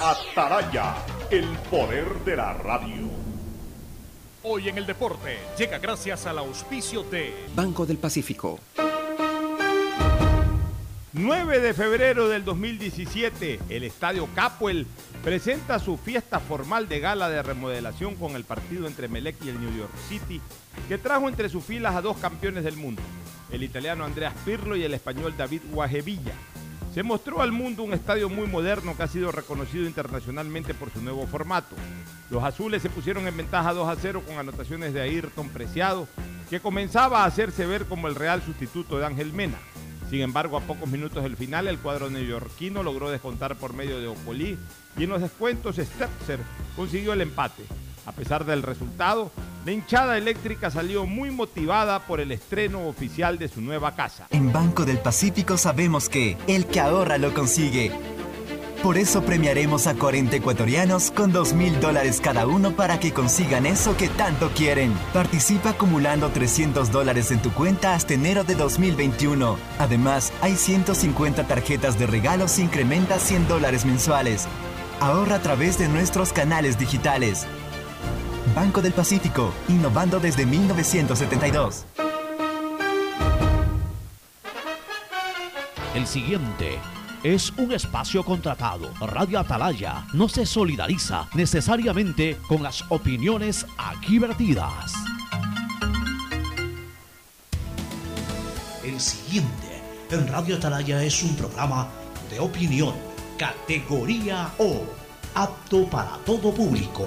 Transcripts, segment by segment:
Ataraya, el poder de la radio. Hoy en el deporte llega gracias al auspicio de Banco del Pacífico. 9 de febrero del 2017, el Estadio Capuel presenta su fiesta formal de gala de remodelación con el partido entre Melec y el New York City, que trajo entre sus filas a dos campeones del mundo, el italiano Andreas Pirlo y el español David Guajevilla. Se mostró al mundo un estadio muy moderno que ha sido reconocido internacionalmente por su nuevo formato. Los azules se pusieron en ventaja 2 a 0 con anotaciones de Ayrton Preciado, que comenzaba a hacerse ver como el real sustituto de Ángel Mena. Sin embargo, a pocos minutos del final, el cuadro neoyorquino logró descontar por medio de Opolí y en los descuentos Stetzer consiguió el empate. A pesar del resultado, la hinchada eléctrica salió muy motivada por el estreno oficial de su nueva casa. En Banco del Pacífico sabemos que el que ahorra lo consigue. Por eso premiaremos a 40 ecuatorianos con 2 mil dólares cada uno para que consigan eso que tanto quieren. Participa acumulando 300 dólares en tu cuenta hasta enero de 2021. Además, hay 150 tarjetas de regalos incrementa 100 dólares mensuales. Ahorra a través de nuestros canales digitales. Banco del Pacífico, innovando desde 1972. El siguiente es un espacio contratado. Radio Atalaya no se solidariza necesariamente con las opiniones aquí vertidas. El siguiente en Radio Atalaya es un programa de opinión, categoría O, apto para todo público.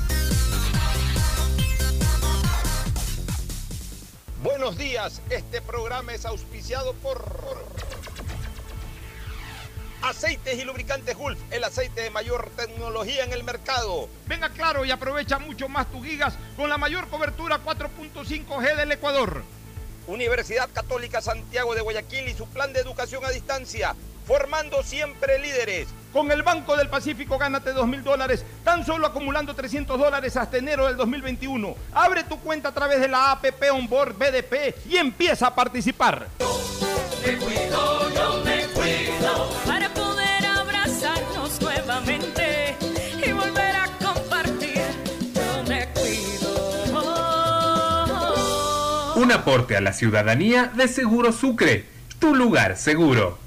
Buenos días, este programa es auspiciado por Aceites y lubricantes Gulf, el aceite de mayor tecnología en el mercado. Venga claro y aprovecha mucho más tus gigas con la mayor cobertura 4.5G del Ecuador. Universidad Católica Santiago de Guayaquil y su plan de educación a distancia, formando siempre líderes. Con el Banco del Pacífico gánate dos mil dólares, tan solo acumulando 300 dólares hasta enero del 2021. Abre tu cuenta a través de la APP Onboard BDP y empieza a participar. Me cuido, yo me cuido para poder abrazarnos nuevamente y volver a compartir. Yo me cuido. Un aporte a la ciudadanía de Seguro Sucre, tu lugar seguro.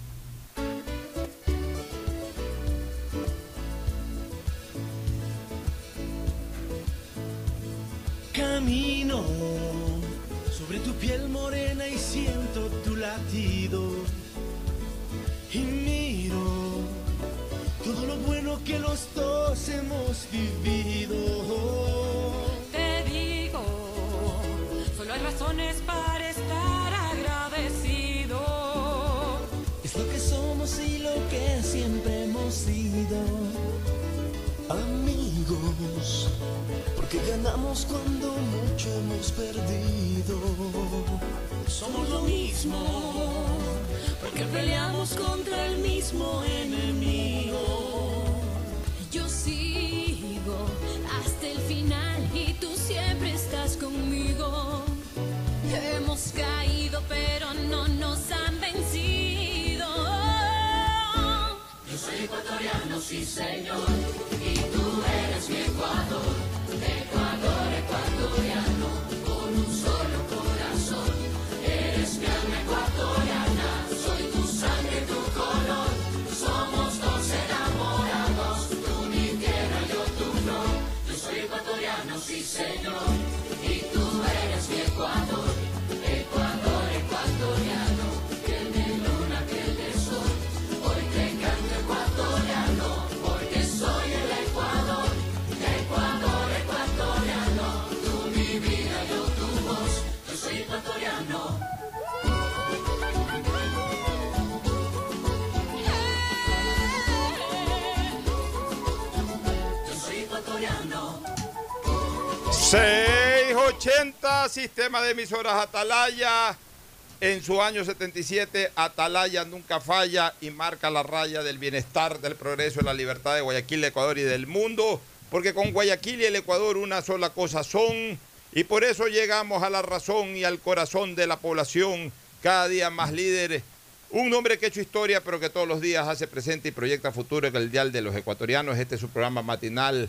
Sistema de emisoras Atalaya. En su año 77, Atalaya nunca falla y marca la raya del bienestar, del progreso y la libertad de Guayaquil, Ecuador y del mundo. Porque con Guayaquil y el Ecuador una sola cosa son. Y por eso llegamos a la razón y al corazón de la población, cada día más líderes. Un hombre que ha hecho historia, pero que todos los días hace presente y proyecta futuro en el Dial de los Ecuatorianos. Este es su programa matinal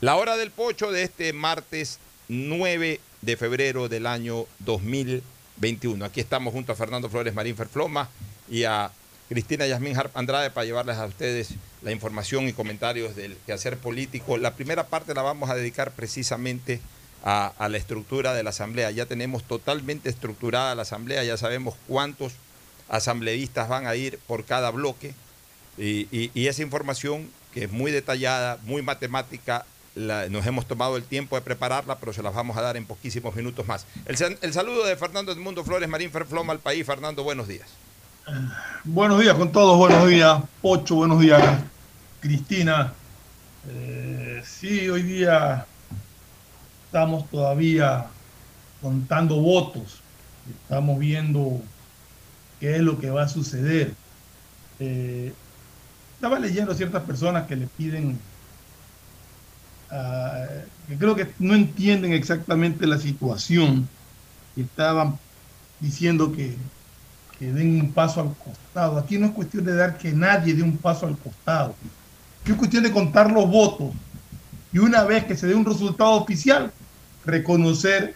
la hora del pocho de este martes 9 de febrero del año 2021. Aquí estamos junto a Fernando Flores Marín Ferfloma y a Cristina Yasmín Harp Andrade para llevarles a ustedes la información y comentarios del quehacer político. La primera parte la vamos a dedicar precisamente a, la estructura de la Asamblea. Ya tenemos totalmente estructurada la Asamblea, ya sabemos cuántos asambleístas van a ir por cada bloque y- y esa información que es muy detallada, muy matemática, nos hemos tomado el tiempo de prepararla, pero se las vamos a dar en poquísimos minutos más. El, sal- el saludo de Fernando Edmundo Flores Marín Ferfloma al país. Fernando, buenos días. Buenos días con todos, buenos días, Pocho, buenos días, Cristina. Eh, sí, hoy día estamos todavía contando votos, estamos viendo qué es lo que va a suceder. Eh, estaba leyendo ciertas personas que le piden, ah, que creo que no entienden exactamente la situación, y estaban diciendo que que den un paso al costado. Aquí no es cuestión de dar que nadie dé un paso al costado. Aquí es cuestión de contar los votos y una vez que se dé un resultado oficial, reconocer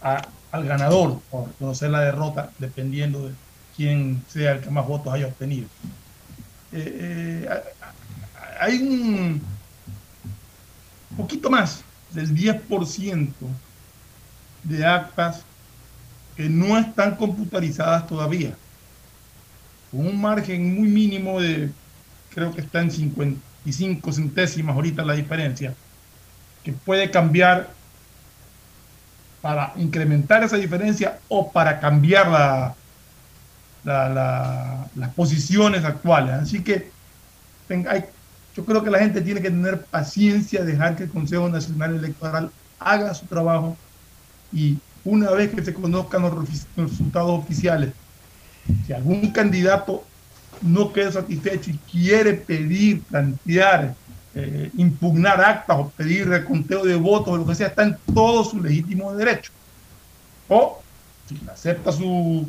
al ganador o reconocer la derrota, dependiendo de quién sea el que más votos haya obtenido. Eh, eh, hay un poquito más del 10% de actas que no están computarizadas todavía, con un margen muy mínimo de, creo que está en 55 centésimas ahorita la diferencia, que puede cambiar para incrementar esa diferencia o para cambiar la, la- la- las posiciones actuales. Así que hay- yo creo que la gente tiene que tener paciencia, dejar que el Consejo Nacional Electoral haga su trabajo y una vez que se conozcan los resultados oficiales, si algún candidato no queda satisfecho y quiere pedir, plantear, eh, impugnar actas o pedir reconteo de votos o lo que sea, está en todo su legítimo derecho. O si acepta su,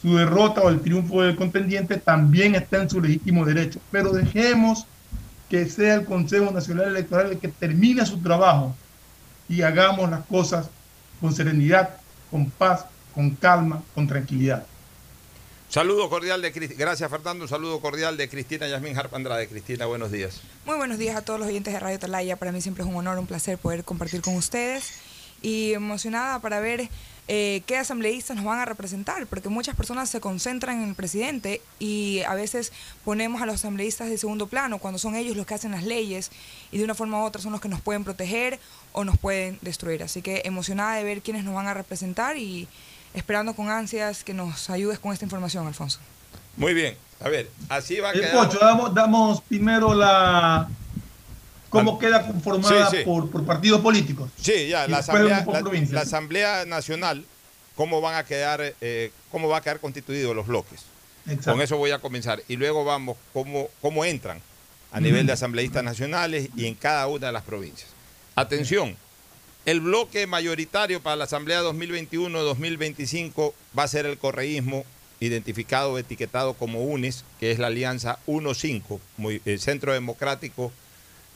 su derrota o el triunfo del contendiente, también está en su legítimo derecho. Pero dejemos que sea el Consejo Nacional Electoral el que termine su trabajo y hagamos las cosas con serenidad, con paz, con calma, con tranquilidad. Saludo cordial de Gracias, Fernando. Un saludo cordial de Cristina Yasmín Harp Andrade. Cristina, buenos días. Muy buenos días a todos los oyentes de Radio Talaya. Para mí siempre es un honor, un placer poder compartir con ustedes y emocionada para ver eh, qué asambleístas nos van a representar, porque muchas personas se concentran en el presidente y a veces ponemos a los asambleístas de segundo plano cuando son ellos los que hacen las leyes y de una forma u otra son los que nos pueden proteger o nos pueden destruir. Así que emocionada de ver quiénes nos van a representar y esperando con ansias que nos ayudes con esta información, Alfonso. Muy bien. A ver, así va a El quedar. Pocho, damos, damos primero la cómo queda conformada Sí, sí. Por, por partidos políticos. Sí, ya, la asamblea, por la, provincias. la Asamblea Nacional, cómo van a quedar, eh, cómo va a quedar constituidos los bloques. Exacto. Con eso voy a comenzar. Y luego vamos cómo, cómo entran a nivel de asambleístas nacionales y en cada una de las provincias. Atención, el bloque mayoritario para la Asamblea 2021-2025 va a ser el correísmo, identificado etiquetado como UNES, que es la alianza 1-5, muy- el Centro Democrático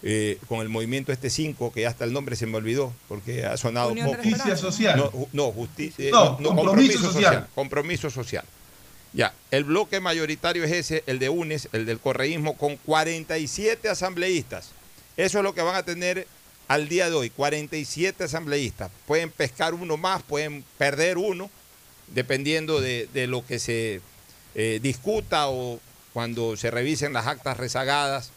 eh, con el movimiento este 5, que hasta el nombre se me olvidó, porque ha sonado poco. Justicia Social. No, justicia, No, compromiso social. Compromiso social. Ya, el bloque mayoritario es ese, el de UNES, el del correísmo, con 47 asambleístas. Eso es lo que van a tener al día de hoy, 47 asambleístas. Pueden pescar uno más, pueden perder uno, dependiendo de, de lo que se eh, discuta o cuando se revisen las actas rezagadas,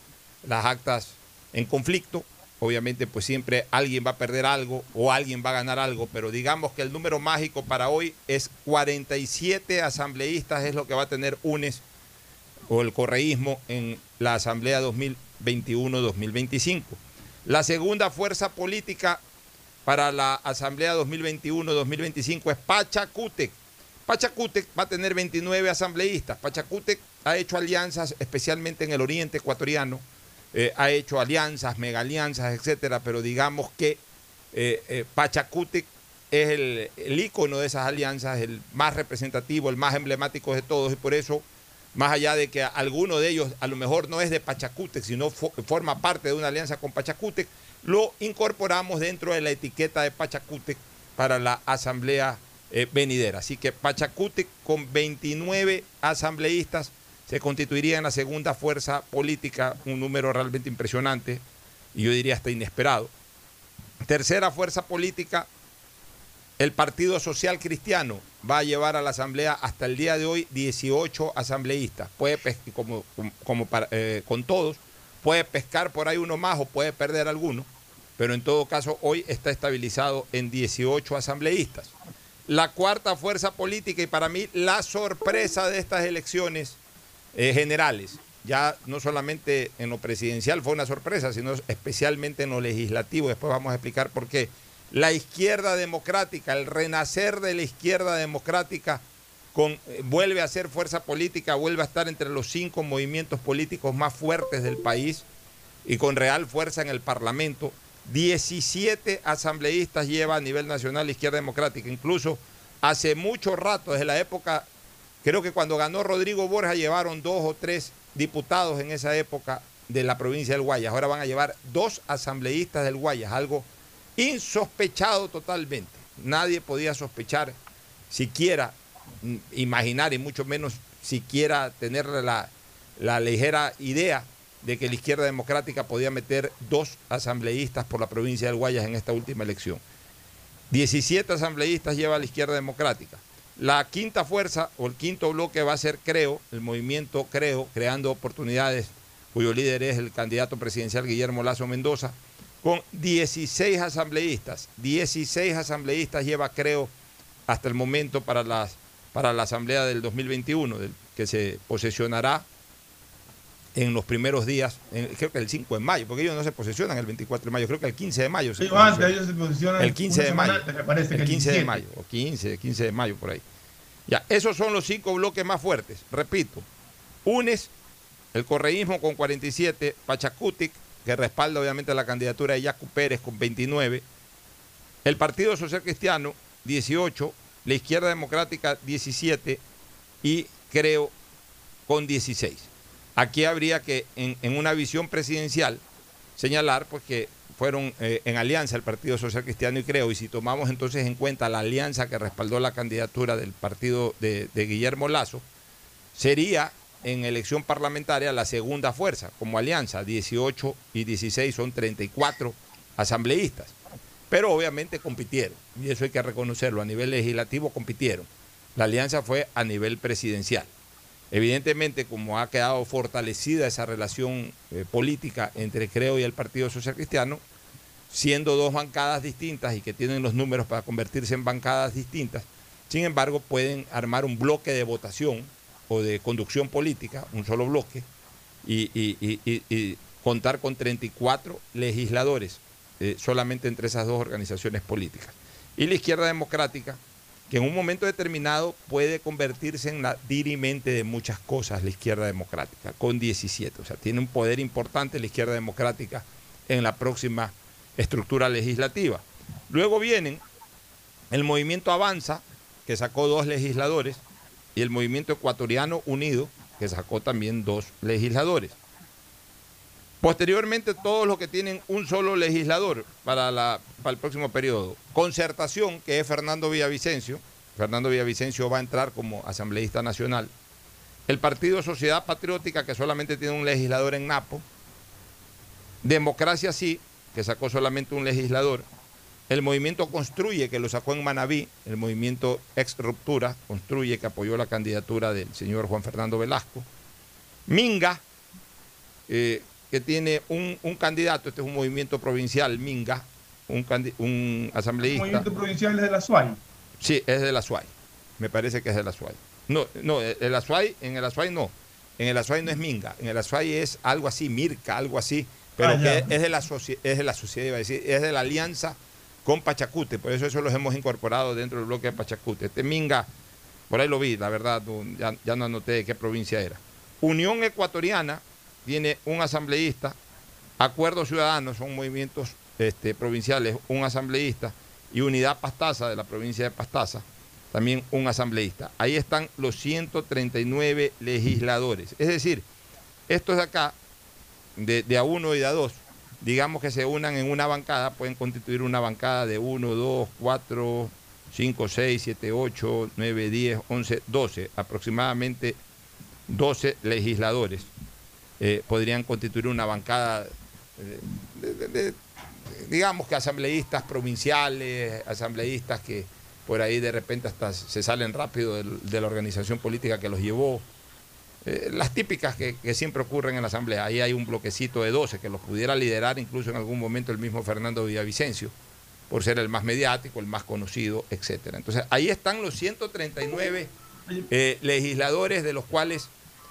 las actas en conflicto. Obviamente, pues siempre alguien va a perder algo o alguien va a ganar algo, pero digamos que el número mágico para hoy es 47 asambleístas, es lo que va a tener UNES o el correísmo en la Asamblea 2021-2025. La segunda fuerza política para la Asamblea 2021-2025 es Pachacútec. Pachacútec va a tener 29 asambleístas. Pachacútec ha hecho alianzas, especialmente en el oriente ecuatoriano, eh, ha hecho alianzas, mega alianzas, etcétera, pero digamos que eh, eh, es el, el ícono de esas alianzas, el más representativo, el más emblemático de todos, y por eso, más allá de que alguno de ellos a lo mejor no es de Pachacútec, sino fo- forma parte de una alianza con Pachacútec, lo incorporamos dentro de la etiqueta de Pachacútec para la asamblea eh, venidera. Así que Pachacútec con 29 asambleístas se constituiría en la segunda fuerza política, un número realmente impresionante y yo diría hasta inesperado. Tercera fuerza política, el Partido Social Cristiano va a llevar a la Asamblea hasta el día de hoy 18 asambleístas. Puede pes- como, como- como para- eh, con todos, puede pescar por ahí uno más o puede perder alguno, pero en todo caso hoy está estabilizado en 18 asambleístas. La cuarta fuerza política y para mí la sorpresa de estas elecciones eh, generales, ya no solamente en lo presidencial fue una sorpresa, sino especialmente en lo legislativo, después vamos a explicar por qué. La izquierda democrática, el renacer de la izquierda democrática, con, eh, vuelve a ser fuerza política, vuelve a estar entre los cinco movimientos políticos más fuertes del país y con real fuerza en el Parlamento. 17 asambleístas lleva a nivel nacional la izquierda democrática, incluso hace mucho rato, desde la época, creo que cuando ganó Rodrigo Borja llevaron dos o tres diputados en esa época de la provincia del Guayas, ahora van a llevar dos asambleístas del Guayas, algo insospechado totalmente. Nadie podía sospechar, siquiera mm, imaginar y mucho menos siquiera tener la, ligera idea de que la izquierda democrática podía meter dos asambleístas por la provincia del Guayas en esta última elección. 17 asambleístas lleva la izquierda democrática. La quinta fuerza o el quinto bloque va a ser Creo, el movimiento Creo, creando oportunidades, cuyo líder es el candidato presidencial Guillermo Lazo Mendoza, con 16 asambleístas. 16 asambleístas lleva Creo hasta el momento para, las, para la asamblea del 2021, del, que se posesionará en los primeros días, en- creo que el 5 de mayo, porque ellos no se posesionan el 24 de mayo, creo que el 15 de mayo. se antes, ellos se posicionan El 15 una de mayo. antes, me parece que el el 15 de 17. mayo, o 15, 15 de mayo por ahí. Ya, esos son los cinco bloques más fuertes. Repito, UNES, el correísmo con 47, Pachacutic, que respalda obviamente la candidatura de Yacu Pérez con 29, el Partido Social Cristiano 18, la Izquierda Democrática 17 y creo con 16. Aquí habría que, en, una visión presidencial, señalar pues, que fueron eh, en alianza el Partido Social Cristiano y Creo, y si tomamos entonces en cuenta la alianza que respaldó la candidatura del partido de Guillermo Lazo, sería en elección parlamentaria la segunda fuerza, como alianza, 18 y 16 son 34 asambleístas. Pero obviamente compitieron, y eso hay que reconocerlo, a nivel legislativo compitieron. La alianza fue a nivel presidencial. Evidentemente, como ha quedado fortalecida esa relación eh, política entre Creo y el Partido Social Cristiano, siendo dos bancadas distintas y que tienen los números para convertirse en bancadas distintas, sin embargo, pueden armar un bloque de votación o de conducción política, un solo bloque, y, y- contar con 34 legisladores eh, solamente entre esas dos organizaciones políticas. Y la izquierda democrática, que en un momento determinado puede convertirse en la dirimente de muchas cosas, la izquierda democrática, con 17. O sea, tiene un poder importante la izquierda democrática en la próxima estructura legislativa. Luego vienen el movimiento Avanza, que sacó dos legisladores, y el movimiento ecuatoriano unido, que sacó también dos legisladores. Posteriormente, todos los que tienen un solo legislador para, la, para el próximo periodo. Concertación, que es Fernando Villavicencio. Fernando Villavicencio va a entrar como asambleísta nacional. El Partido Sociedad Patriótica, que solamente tiene un legislador en Napo. Democracia Sí, que sacó solamente un legislador. El movimiento Construye, que lo sacó en Manabí. El movimiento Ex Ruptura, Construye, que apoyó la candidatura del señor Juan Fernando Velasco. Minga, eh, que tiene un, un candidato, este es un movimiento provincial, Minga, un, un El asambleísta. movimiento provincial es de la SUAI. Sí, es de la SUAI. Me parece que es de la SUAI. No, no, el Azuay, en el Azuay no. En el Azuay no es Minga. En el Azuay es algo así, Mirca, algo así. Pero Ah, que es de, la es de la sociedad, iba a decir, es de la alianza con Pachacute, por eso eso los hemos incorporado dentro del bloque de Pachacute. Este Minga, por ahí lo vi, la verdad, ya, ya no anoté de qué provincia era. Unión Ecuatoriana tiene un asambleísta, Acuerdo Ciudadano, son movimientos este, provinciales, un asambleísta, y Unidad Pastaza de la provincia de Pastaza, también un asambleísta. Ahí están los 139 legisladores. Es decir, estos de acá, de, de a uno y de a dos, digamos que se unan en una bancada, pueden constituir una bancada de 1, 2, 4, 5, 6, 7, 8, 9, 10, 11, 12, aproximadamente 12 legisladores eh, podrían constituir una bancada, eh, de- de- de- digamos que asambleístas provinciales, asambleístas que por ahí de repente hasta se salen rápido de la organización política que los llevó. Eh, las típicas que, que siempre ocurren en la Asamblea. Ahí hay un bloquecito de 12 que los pudiera liderar incluso en algún momento el mismo Fernando Villavicencio, por ser el más mediático, el más conocido, etcétera. Entonces, ahí están los 139 eh, legisladores, de los cuales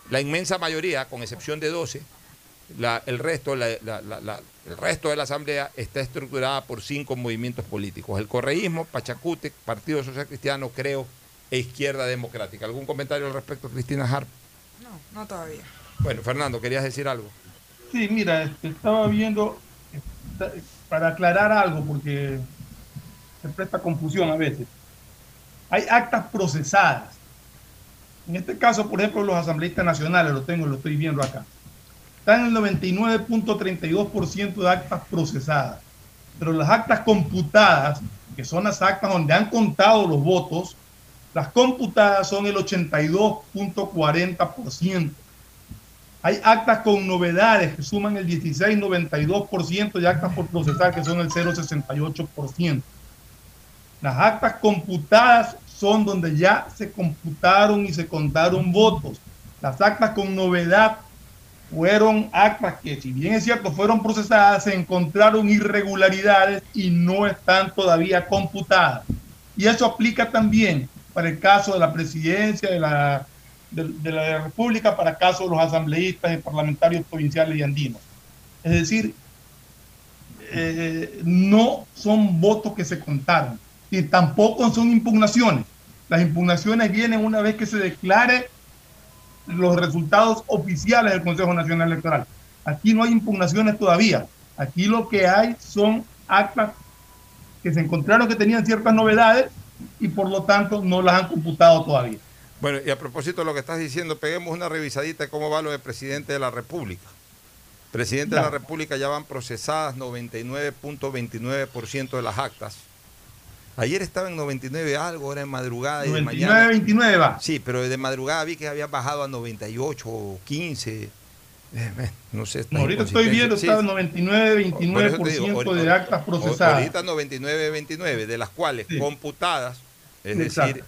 la inmensa mayoría, con excepción de 12, la- el, resto, la- la- la- la- el resto de la Asamblea está estructurada por cinco movimientos políticos. El correísmo, Pachacute, Partido Social Cristiano, Creo e Izquierda Democrática. ¿Algún comentario al respecto, Cristina Harp? No, no todavía. Bueno, Fernando, ¿querías decir algo? Sí, mira, este, estaba viendo, esta- para aclarar algo, porque se presta confusión a veces. Hay actas procesadas. En este caso, por ejemplo, los asambleístas nacionales, lo tengo, lo estoy viendo acá. Están en el 99.32% de actas procesadas. Pero las actas computadas, que son las actas donde han contado los votos, las computadas son el 82.40%. Hay actas con novedades que suman el 16,92% y actas por procesar que son el 0,68%. Las actas computadas son donde ya se computaron y se contaron votos. Las actas con novedad fueron actas que, si bien es cierto, fueron procesadas, se encontraron irregularidades y no están todavía computadas. Y eso aplica también para el caso de la presidencia de la, de, la República, para el caso de los asambleístas y parlamentarios provinciales y andinos. Es decir, eh, no son votos que se contaron y tampoco son impugnaciones. Las impugnaciones vienen una vez que se declare los resultados oficiales del Consejo Nacional Electoral. Aquí no hay impugnaciones todavía. Aquí lo que hay son actas que se encontraron que tenían ciertas novedades y por lo tanto no las han computado todavía. Bueno, y a propósito de lo que estás diciendo, peguemos una revisadita de cómo va lo de presidente de la República. Presidente de la. República ya van procesadas 99.29% de las actas. Ayer estaba en 99 algo, ahora en madrugada y de 99, mañana. 29 va. Sí, pero de madrugada vi que había bajado a 98 o 15. Eh, eh, no sé. ahorita estoy viendo, inconsistencias. está en 99, Por eso te digo, 29% ahorita- de actas procesadas. Ahorita 99-29, de las cuales Sí. computadas, es Exacto. decir,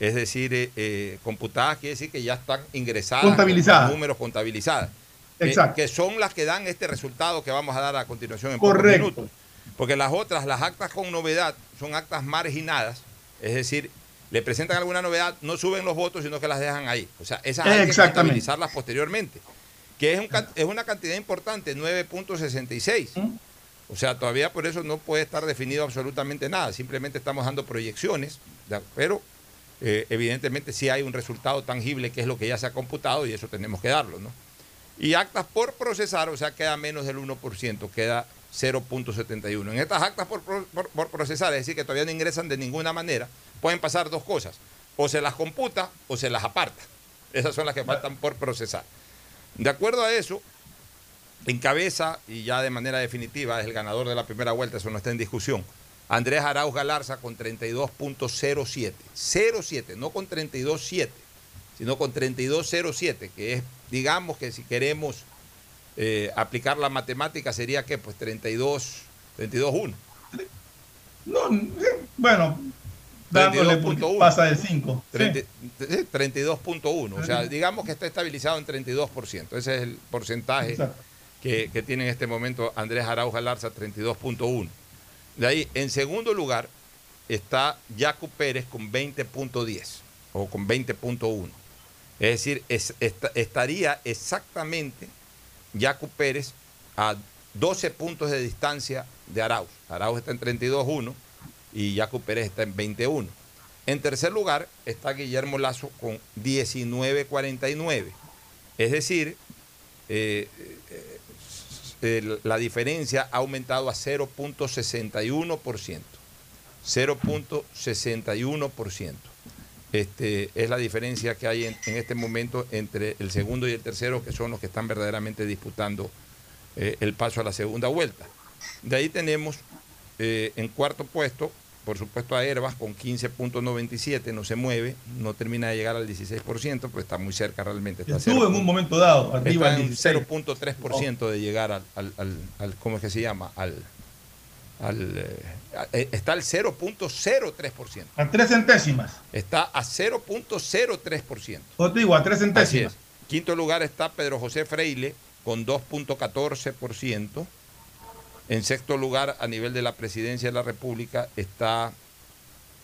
es decir, eh, eh, computadas quiere decir que ya están ingresadas, Contabilizadas. con números contabilizadas, Exacto. que son las que dan este resultado que vamos a dar a continuación en Correcto. pocos minutos. Porque las otras, las actas con novedad, son actas marginadas, es decir, le presentan alguna novedad, no suben los votos, sino que las dejan ahí. O sea, esas hay que contabilizarlas posteriormente, que es, un es una cantidad importante, 9.66. O sea, todavía por eso no puede estar definido absolutamente nada, simplemente estamos dando proyecciones, ¿de- pero eh, evidentemente sí hay un resultado tangible que es lo que ya se ha computado y eso tenemos que darlo, ¿no? Y actas por procesar, o sea, queda menos del 1%, queda 0.71. En estas actas por, pro- por- por procesar, es decir, que todavía no ingresan de ninguna manera, pueden pasar dos cosas, o se las computa o se las aparta. Esas son las que faltan por procesar. De acuerdo a eso, encabeza y ya de manera definitiva es el ganador de la primera vuelta, eso no está en discusión. Andrés Arauz Galarza con 32.07. 07, no con 32.7, sino con 32.07, que es, digamos que si queremos eh, aplicar la matemática sería que pues 32, 32.1. No, eh, bueno, dándole 32.1. pasa de 5. 30 eh, 32.1, o sea, digamos que está estabilizado en 32%. Ese es el porcentaje que, que tiene en este momento Andrés Arauz Galarza, 32.1. De ahí, en segundo lugar, está Jaco Pérez con 20.10 o con 20.1. Es decir, es- esta- estaría exactamente Jaco Pérez a 12 puntos de distancia de Arauz. Arauz está en 32-1 y Jaco Pérez está en 21. En tercer lugar está Guillermo Lazo con 19-49. Es decir, eh, eh, eh, la diferencia ha aumentado a 0.61%. 0.61%. Este, es la diferencia que hay en, en, este momento entre el segundo y el tercero, que son los que están verdaderamente disputando eh, el paso a la segunda vuelta. De ahí tenemos eh, en cuarto puesto, por supuesto, a Herbas con 15.97, no se mueve, no termina de llegar al 16%, pero está muy cerca realmente. Está Estuvo 0, en un momento dado, arriba en 0.3% de llegar al, al, al, al, ¿cómo es que se llama? Al, al, eh, está al 0.03%. A tres centésimas. Está a 0.03%. O te digo, a tres centésimas. Quinto lugar está Pedro José Freile con 2.14%. En sexto lugar, a nivel de la presidencia de la República, está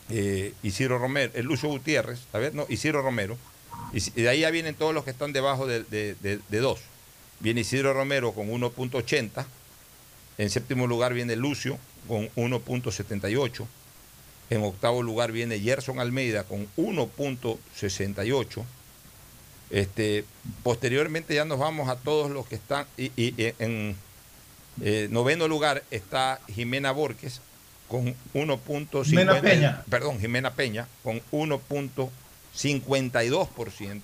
eh, Isidro Romero, el Lucio Gutiérrez, a ver, no, Isidro Romero. Y de ahí ya vienen todos los que están debajo de, de, de, de dos. Viene Isidro Romero con 1.80. En séptimo lugar viene Lucio con 1.78. En octavo lugar viene Gerson Almeida con 1.68. Este, posteriormente ya nos vamos a todos los que están. Y, en eh, noveno lugar está Jimena Borges con 1.50. Jimena Peña. Perdón, Jimena Peña con 1.52%.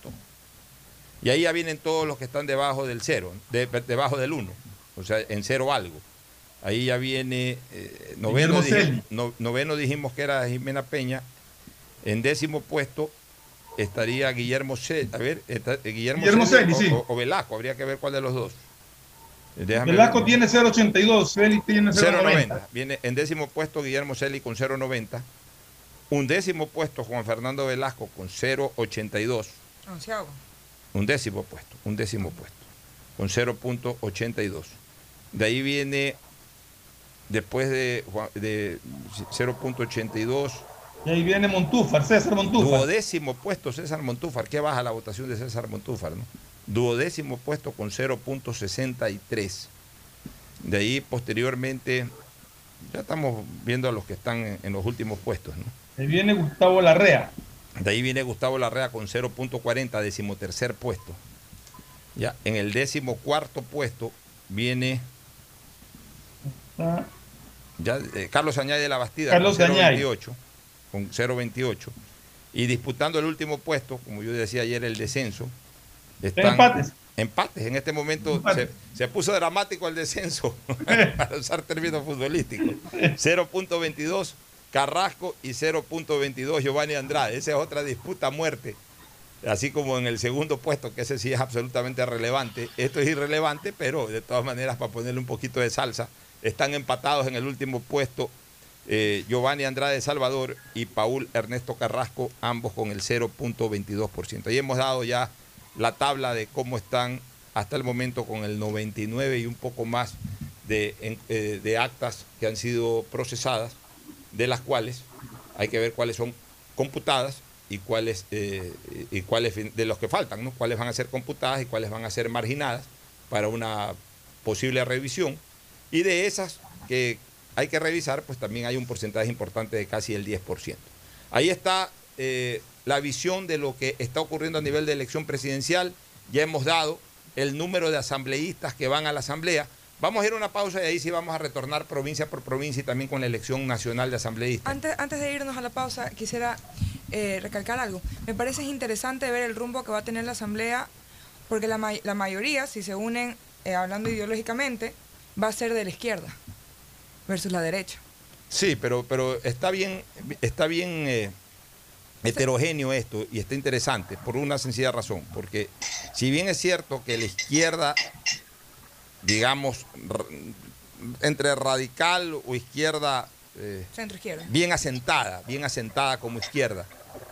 Y ahí ya vienen todos los que están debajo del cero, de, debajo del 1, o sea, en cero algo. Ahí ya viene eh, noveno, dijimos, no, noveno dijimos que era Jimena Peña. En décimo puesto estaría Guillermo Celi, a ver, está, Guillermo, Guillermo Celi, o, sí. o, o, Velasco, habría que ver cuál de los dos. Déjame Velasco ver. tiene 0.82, Celi tiene 0.90. Viene en décimo puesto Guillermo Celi con 0.90. Un décimo puesto Juan Fernando Velasco con 0.82. Un décimo puesto, un décimo puesto, con 0.82. De ahí viene después de, de 0.82. Y ahí viene Montúfar, César Montúfar. Duodécimo puesto César Montúfar. ¿Qué baja la votación de César Montúfar? ¿no? Duodécimo puesto con 0.63. De ahí posteriormente, ya estamos viendo a los que están en, los últimos puestos. ¿no? Ahí viene Gustavo Larrea. De ahí viene Gustavo Larrea con 0.40, decimotercer puesto. Ya, en el décimo cuarto puesto viene ya, eh, Carlos Añade de la Bastida Carlos con 0.28 con 0.28 y disputando el último puesto, como yo decía ayer, el descenso. Están empates. Empates. En este momento se, se, puso dramático el descenso, para usar términos futbolísticos. 0.22 Carrasco y 0.22 Giovanni Andrade. Esa es otra disputa a muerte. Así como en el segundo puesto, que ese sí es absolutamente relevante. Esto es irrelevante, pero de todas maneras, para ponerle un poquito de salsa, están empatados en el último puesto eh, Giovanni Andrade Salvador y Paul Ernesto Carrasco, ambos con el 0.22%. Ahí hemos dado ya la tabla de cómo están hasta el momento con el 99 y un poco más de, eh, de actas que han sido procesadas, de las cuales hay que ver cuáles son computadas y cuáles, eh, y cuáles de los que faltan, ¿no? cuáles van a ser computadas y cuáles van a ser marginadas para una posible revisión. Y de esas que hay que revisar, pues también hay un porcentaje importante de casi el 10%. Ahí está eh, la visión de lo que está ocurriendo a nivel de elección presidencial. Ya hemos dado el número de asambleístas que van a la asamblea. Vamos a ir a una pausa y ahí sí vamos a retornar provincia por provincia y también con la elección nacional de asambleístas. Antes, antes de irnos a la pausa, quisiera eh, recalcar algo. Me parece interesante ver el rumbo que va a tener la asamblea, porque la, la mayoría, si se unen eh, hablando ideológicamente, va a ser de la izquierda versus la derecha. Sí, pero, pero está bien, está bien eh, heterogéneo esto y está interesante por una sencilla razón, porque si bien es cierto que la izquierda, digamos, entre radical o izquierda, eh, centro izquierda, bien asentada, bien asentada como izquierda,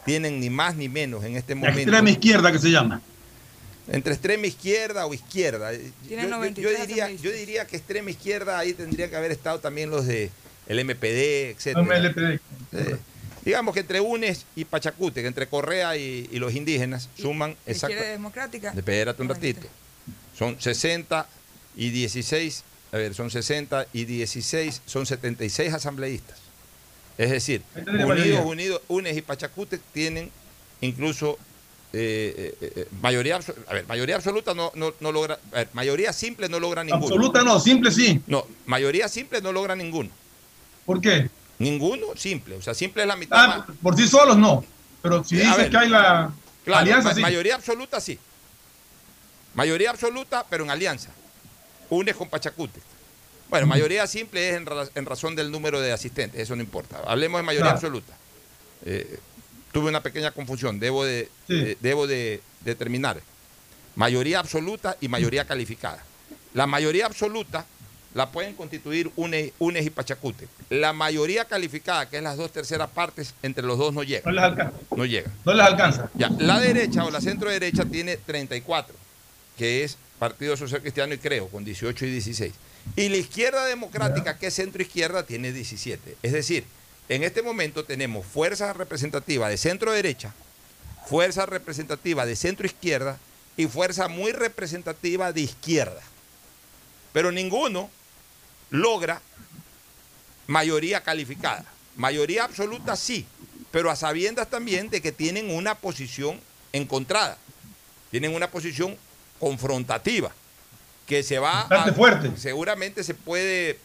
tienen ni más ni menos en este momento. La extrema izquierda que se llama entre extrema izquierda o izquierda. Yo, yo, yo, diría, yo diría que extrema izquierda ahí tendría que haber estado también los de el MPD, etc. MLPD. Eh, digamos que entre UNES y Pachacute, que entre Correa y, y los indígenas suman exacto. democrática. Espérate un ratito. Son 60 y 16 a ver, son 60 y 16, son 76 asambleístas. Es decir. Unidos, Unidos, UNES y Pachacútec tienen incluso eh, eh, eh, mayoría, a ver, mayoría absoluta no, no, no logra, a ver, mayoría simple no logra ninguno. Absoluta no, simple sí. No, mayoría simple no logra ninguno. ¿Por qué? Ninguno simple, o sea, simple es la mitad. Ah, más. por sí solos no. Pero si dices ver. que hay la Claro, alianza, ma- sí. mayoría absoluta sí. Mayoría absoluta, pero en alianza. Unes con Pachacute. Bueno, mayoría simple es en, ra- en razón del número de asistentes, eso no importa. Hablemos de mayoría Claro. absoluta. Eh, tuve una pequeña confusión, debo de, Sí. de- debo de determinar. Mayoría absoluta y mayoría calificada. La mayoría absoluta la pueden constituir UNES, UNES y Pachacute. La mayoría calificada, que es las dos terceras partes, entre los dos no No llega. les alcanza. No llega. No les alcanza. Ya, la derecha o la centro derecha tiene 34, que es Partido Social Cristiano y Creo, con 18 y 16. Y la izquierda democrática, que es centro izquierda, tiene 17. Es decir, en este momento tenemos fuerza representativa de centro derecha, fuerza representativa de centro izquierda y fuerza muy representativa de izquierda. Pero ninguno logra mayoría calificada. Mayoría absoluta sí, pero a sabiendas también de que tienen una posición encontrada. Tienen una posición confrontativa que se va Bastante fuerte. seguramente se puede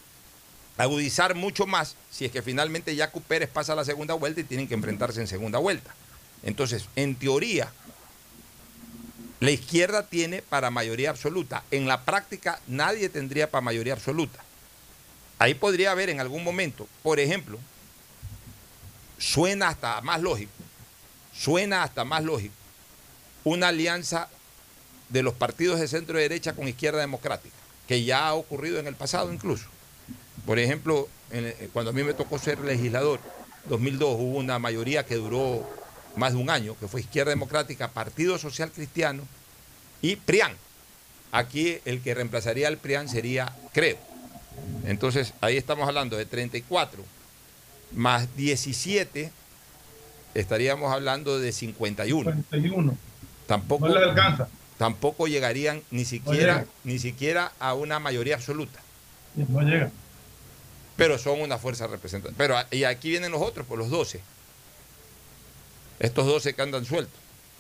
agudizar mucho más si es que finalmente Jaco Pérez pasa a la segunda vuelta y tienen que enfrentarse en segunda vuelta. Entonces, en teoría, la izquierda tiene para mayoría absoluta. En la práctica, nadie tendría para mayoría absoluta. Ahí podría haber en algún momento, por ejemplo, suena hasta más lógico, suena hasta más lógico, una alianza de los partidos de centro derecha con izquierda democrática, que ya ha ocurrido en el pasado incluso. Por ejemplo, en- eh, cuando a mí me tocó ser legislador, 2002 hubo una mayoría que duró más de un año, que fue Izquierda Democrática, Partido Social Cristiano y PRIAN. Aquí el que reemplazaría al PRIAN sería Creo. Entonces, ahí estamos hablando de 34 más 17, estaríamos hablando de 51. 51. Tampoco, No les alcanza. tampoco llegarían ni siquiera, llega. ni siquiera a una mayoría absoluta. No llega. Pero son una fuerza representativa. Pero a- y aquí vienen los otros, pues los 12. Estos 12 que andan sueltos.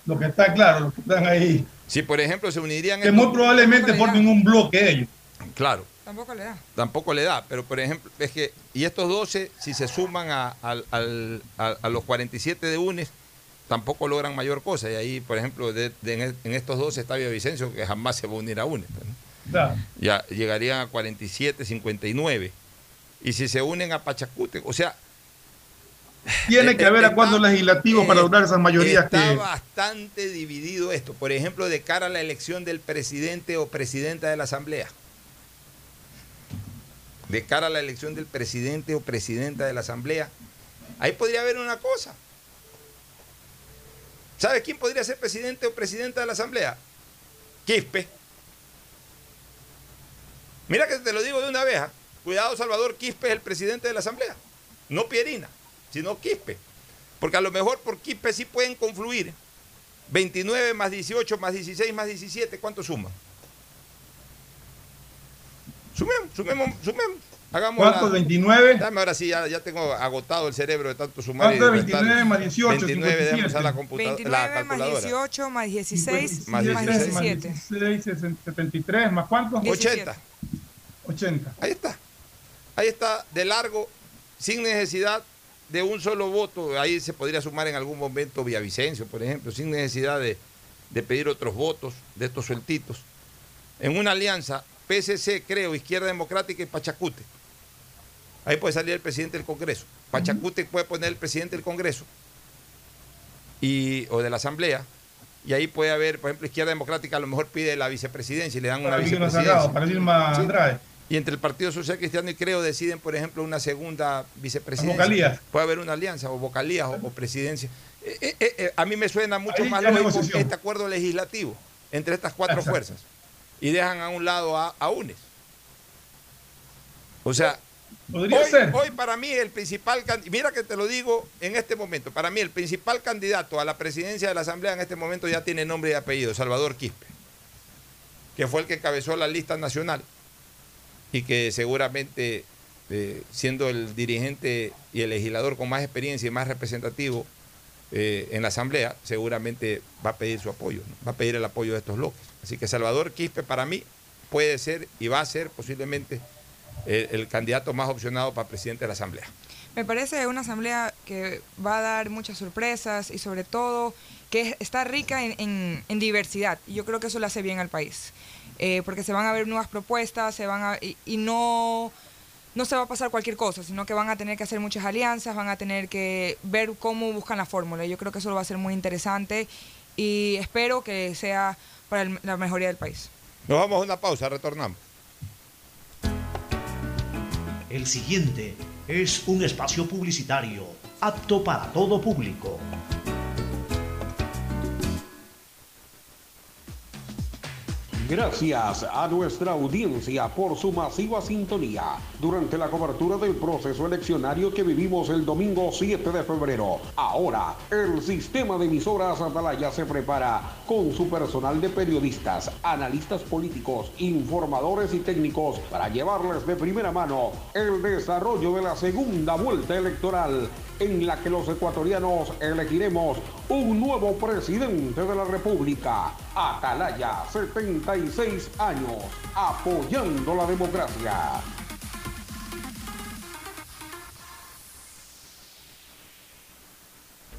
Lo que está claro, los que están ahí. Si, por ejemplo, se unirían... Que estos- muy probablemente formen un bloque ellos. Claro, Tampoco le da. tampoco le da. Pero, por ejemplo, es que... Y estos 12, si se suman a, al- al- a- a los 47 de UNES, tampoco logran mayor cosa. Y ahí, por ejemplo, de- de- en, en estos 12 está Vicencio, que jamás se va a unir a UNES. pues, ¿no? Claro. ya llegarían a 47, 59. Y si se unen a Pachacute, o sea, Tiene Eh, que haber acuerdos legislativos para eh, lograr esas mayorías está que. bastante dividido esto. Por ejemplo, de cara a la elección del presidente o presidenta de la Asamblea. De cara a la elección del presidente o presidenta de la Asamblea. Ahí podría haber una cosa. ¿Sabes quién podría ser presidente o presidenta de la Asamblea? Quispe. Mira que te lo digo de una vez. Cuidado, Salvador Quispe es el presidente de la Asamblea. No Pierina, sino Quispe. Porque a lo mejor por Quispe sí pueden confluir 29 más 18 más 16 más 17. ¿Cuánto suman? Sumemos, sumemos, sumemos. Hagamos ¿Cuánto? la- 29. Dame ahora sí, ya, ya tengo agotado el cerebro de tanto sumar. ¿Cuánto es restar. 29 más 18? 29, déjame 57. usar la, computa- la 29 más calculadora. 18 más 16 Más más 16, 17. 16, 73, ¿más cuánto? 80. 80. Ahí está. Ahí está, de largo, sin necesidad de un solo voto. Ahí se podría sumar en algún momento Villavicencio, por ejemplo, sin necesidad de, de pedir otros votos de estos sueltitos. En una alianza, PSC, creo, Izquierda Democrática y Pachacute. Ahí puede salir el presidente del Congreso. Pachacute puede poner el presidente del Congreso y, o de la Asamblea. Y ahí puede haber, por ejemplo, Izquierda Democrática a lo mejor pide la vicepresidencia y le dan una Para vicepresidencia. Para Vilma Sí. Y entre el Partido Social Cristiano y Creo deciden, por ejemplo, una segunda vicepresidencia. vocalías. Puede haber una alianza, o vocalías, o, o presidencia. Eh, eh, eh, a mí me suena mucho Ahí más lógico este acuerdo legislativo entre estas cuatro Exacto. fuerzas. Y dejan a un lado a, a UNES. O sea, hoy, ser. hoy para mí el principal, can- mira que te lo digo en este momento, para mí el principal candidato a la presidencia de la Asamblea en este momento ya tiene nombre y apellido, Salvador Quispe, que fue el que encabezó la lista nacional y que seguramente, eh, siendo el dirigente y el legislador con más experiencia y más representativo eh, en la Asamblea, seguramente va a pedir su apoyo, va a pedir el apoyo de estos bloques. Así que Salvador Quispe para mí puede ser y va a ser posiblemente el, el candidato más opcionado para presidente de la Asamblea. Me parece una asamblea que va a dar muchas sorpresas y sobre todo que está rica en, en- en diversidad. Y yo creo que eso le hace bien al país. Eh, porque se van a ver nuevas propuestas se van a, y, y no, no se va a pasar cualquier cosa, sino que van a tener que hacer muchas alianzas, van a tener que ver cómo buscan la fórmula. Yo creo que eso va a ser muy interesante y espero que sea para el- la mejoría del país. Nos vamos a una pausa, retornamos. El siguiente es un espacio publicitario apto para todo público. Gracias a nuestra audiencia por su masiva sintonía durante la cobertura del proceso eleccionario que vivimos el domingo 7 de febrero. Ahora, el sistema de emisoras Atalaya se prepara con su personal de periodistas, analistas políticos, informadores y técnicos para llevarles de primera mano el desarrollo de la segunda vuelta electoral en la que los ecuatorianos elegiremos un nuevo presidente de la República. Atalaya, 76 años, apoyando la democracia.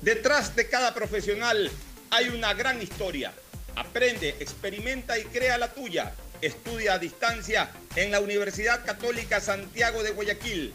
Detrás de cada profesional hay una gran historia. Aprende, experimenta y crea la tuya. Estudia a distancia en la Universidad Católica Santiago de Guayaquil.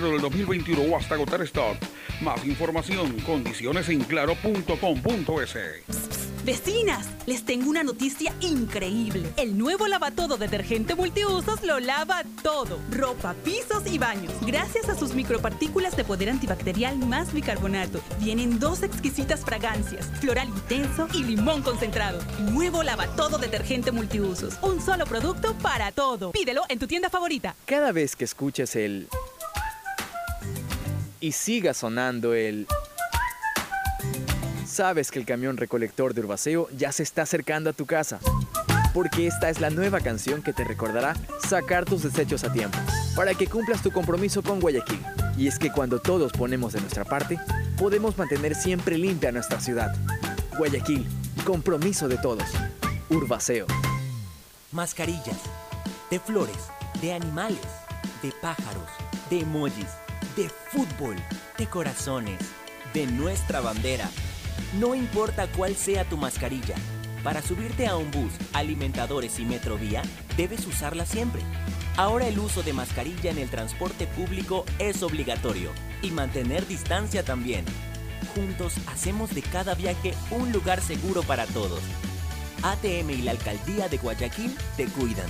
del 2021 o hasta agotar stock. Más información, condiciones en claro.com.es. Vecinas, les tengo una noticia increíble. El nuevo lavatodo detergente multiusos lo lava todo. Ropa, pisos y baños. Gracias a sus micropartículas de poder antibacterial más bicarbonato. Vienen dos exquisitas fragancias, floral intenso y limón concentrado. Nuevo lavatodo detergente multiusos. Un solo producto para todo. Pídelo en tu tienda favorita. Cada vez que escuches el... y siga sonando el... Sabes que el camión recolector de Urbaceo ya se está acercando a tu casa. Porque esta es la nueva canción que te recordará sacar tus desechos a tiempo, para que cumplas tu compromiso con Guayaquil. Y es que cuando todos ponemos de nuestra parte, podemos mantener siempre limpia nuestra ciudad. Guayaquil, compromiso de todos. Urbaceo. Mascarillas, de flores, de animales, de pájaros, de emojis, de fútbol, de corazones, de nuestra bandera. No importa cuál sea tu mascarilla, para subirte a un bus, alimentadores y metrovía, debes usarla siempre. Ahora el uso de mascarilla en el transporte público es obligatorio y mantener distancia también. Juntos hacemos de cada viaje un lugar seguro para todos. ATM y la Alcaldía de Guayaquil te cuidan.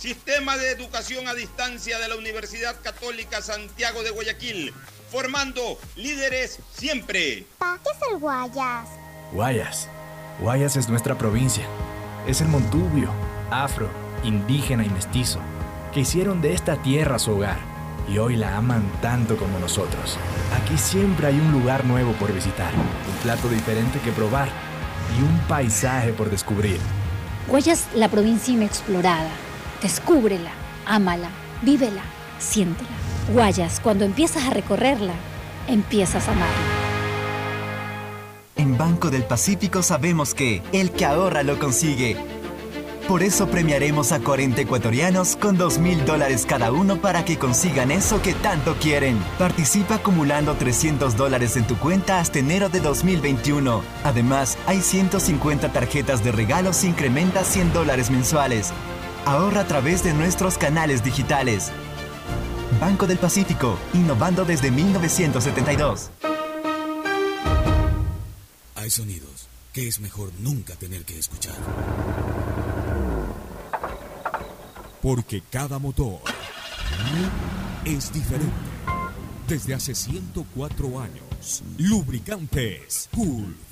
Sistema de Educación a Distancia de la Universidad Católica Santiago de Guayaquil, formando líderes siempre. ¿qué es el Guayas? Guayas. Guayas es nuestra provincia. Es el montubio, afro, indígena y mestizo, que hicieron de esta tierra su hogar y hoy la aman tanto como nosotros. Aquí siempre hay un lugar nuevo por visitar, un plato diferente que probar y un paisaje por descubrir. Guayas, la provincia inexplorada. Descúbrela, ámala, vívela, siéntela. Guayas, cuando empiezas a recorrerla, empiezas a amarla. En Banco del Pacífico sabemos que el que ahorra lo consigue. Por eso premiaremos a 40 ecuatorianos con 2 mil dólares cada uno para que consigan eso que tanto quieren. Participa acumulando 300 dólares en tu cuenta hasta enero de 2021. Además, hay 150 tarjetas de regalos e incrementa 100 dólares mensuales. Ahorra a través de nuestros canales digitales. Banco del Pacífico, innovando desde 1972. Hay sonidos que es mejor nunca tener que escuchar. Porque cada motor es diferente. Desde hace 104 años, Lubricantes Cool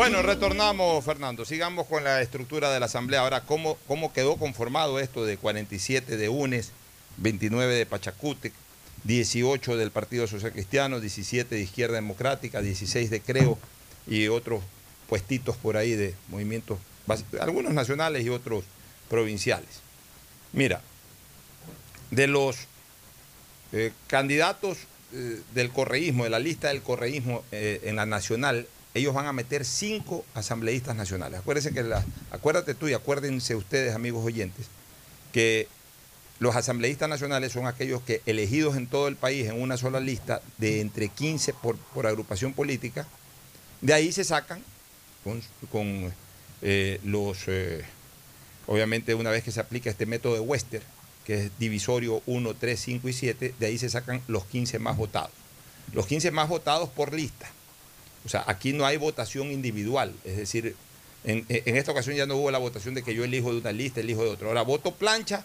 Bueno, retornamos, Fernando. Sigamos con la estructura de la Asamblea. Ahora, ¿cómo, cómo quedó conformado esto de 47 de UNES, 29 de Pachacútec, 18 del Partido Social Cristiano, 17 de Izquierda Democrática, 16 de Creo y otros puestitos por ahí de movimientos, algunos nacionales y otros provinciales? Mira, de los eh, candidatos eh, del correísmo, de la lista del correísmo eh, en la nacional, ellos van a meter cinco asambleístas nacionales. Acuérdense que la, acuérdate tú y acuérdense ustedes, amigos oyentes, que los asambleístas nacionales son aquellos que elegidos en todo el país en una sola lista de entre 15 por, por agrupación política, de ahí se sacan con, con, eh, los, eh, obviamente una vez que se aplica este método de Wester, que es divisorio 1, 3, 5 y 7, de ahí se sacan los 15 más votados. Los 15 más votados por lista. O sea, aquí no hay votación individual, es decir, en, esta ocasión ya no hubo la votación de que yo elijo de una lista, elijo de otra. Ahora voto plancha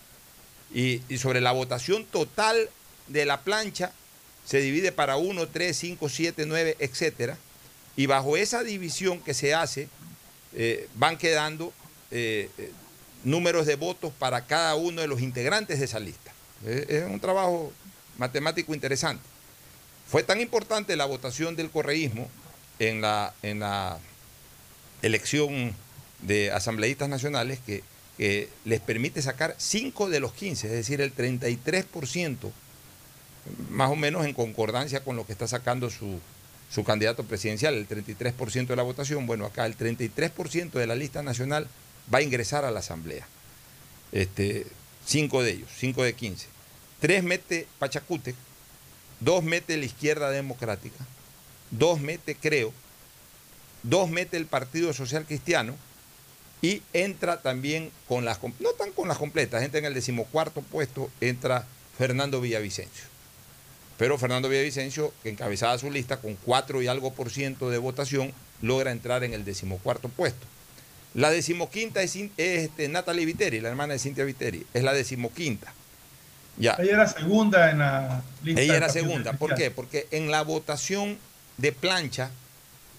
y, sobre la votación total de la plancha se divide para 1, 3, 5, 7, 9, etcétera. Y bajo esa división que se hace, eh, van quedando eh, eh, números de votos para cada uno de los integrantes de esa lista. Es un trabajo matemático interesante. Fue tan importante la votación del correísmo en la, en la elección de asambleístas nacionales que, les permite sacar 5 de los 15, es decir, el 33%, más o menos en concordancia con lo que está sacando su, su candidato presidencial, el 33% de la votación. Bueno, acá el 33% de la lista nacional va a ingresar a la asamblea. Este, cinco de ellos, cinco de 15. Tres mete Pachacútec, dos mete la izquierda democrática, dos mete Creo, dos mete el Partido Social Cristiano y entra también con las, no tan con las completas, entra en el decimocuarto puesto, entra Fernando Villavicencio. Pero Fernando Villavicencio, que encabezaba su lista con cuatro y algo por ciento de votación, logra entrar en el decimocuarto puesto. La decimoquinta es, este, Natalie Viteri, la hermana de Cintia Viteri, es la decimoquinta. Ya. Ella era segunda en la lista. Ella era segunda. ¿Por qué? Porque en la votación de plancha,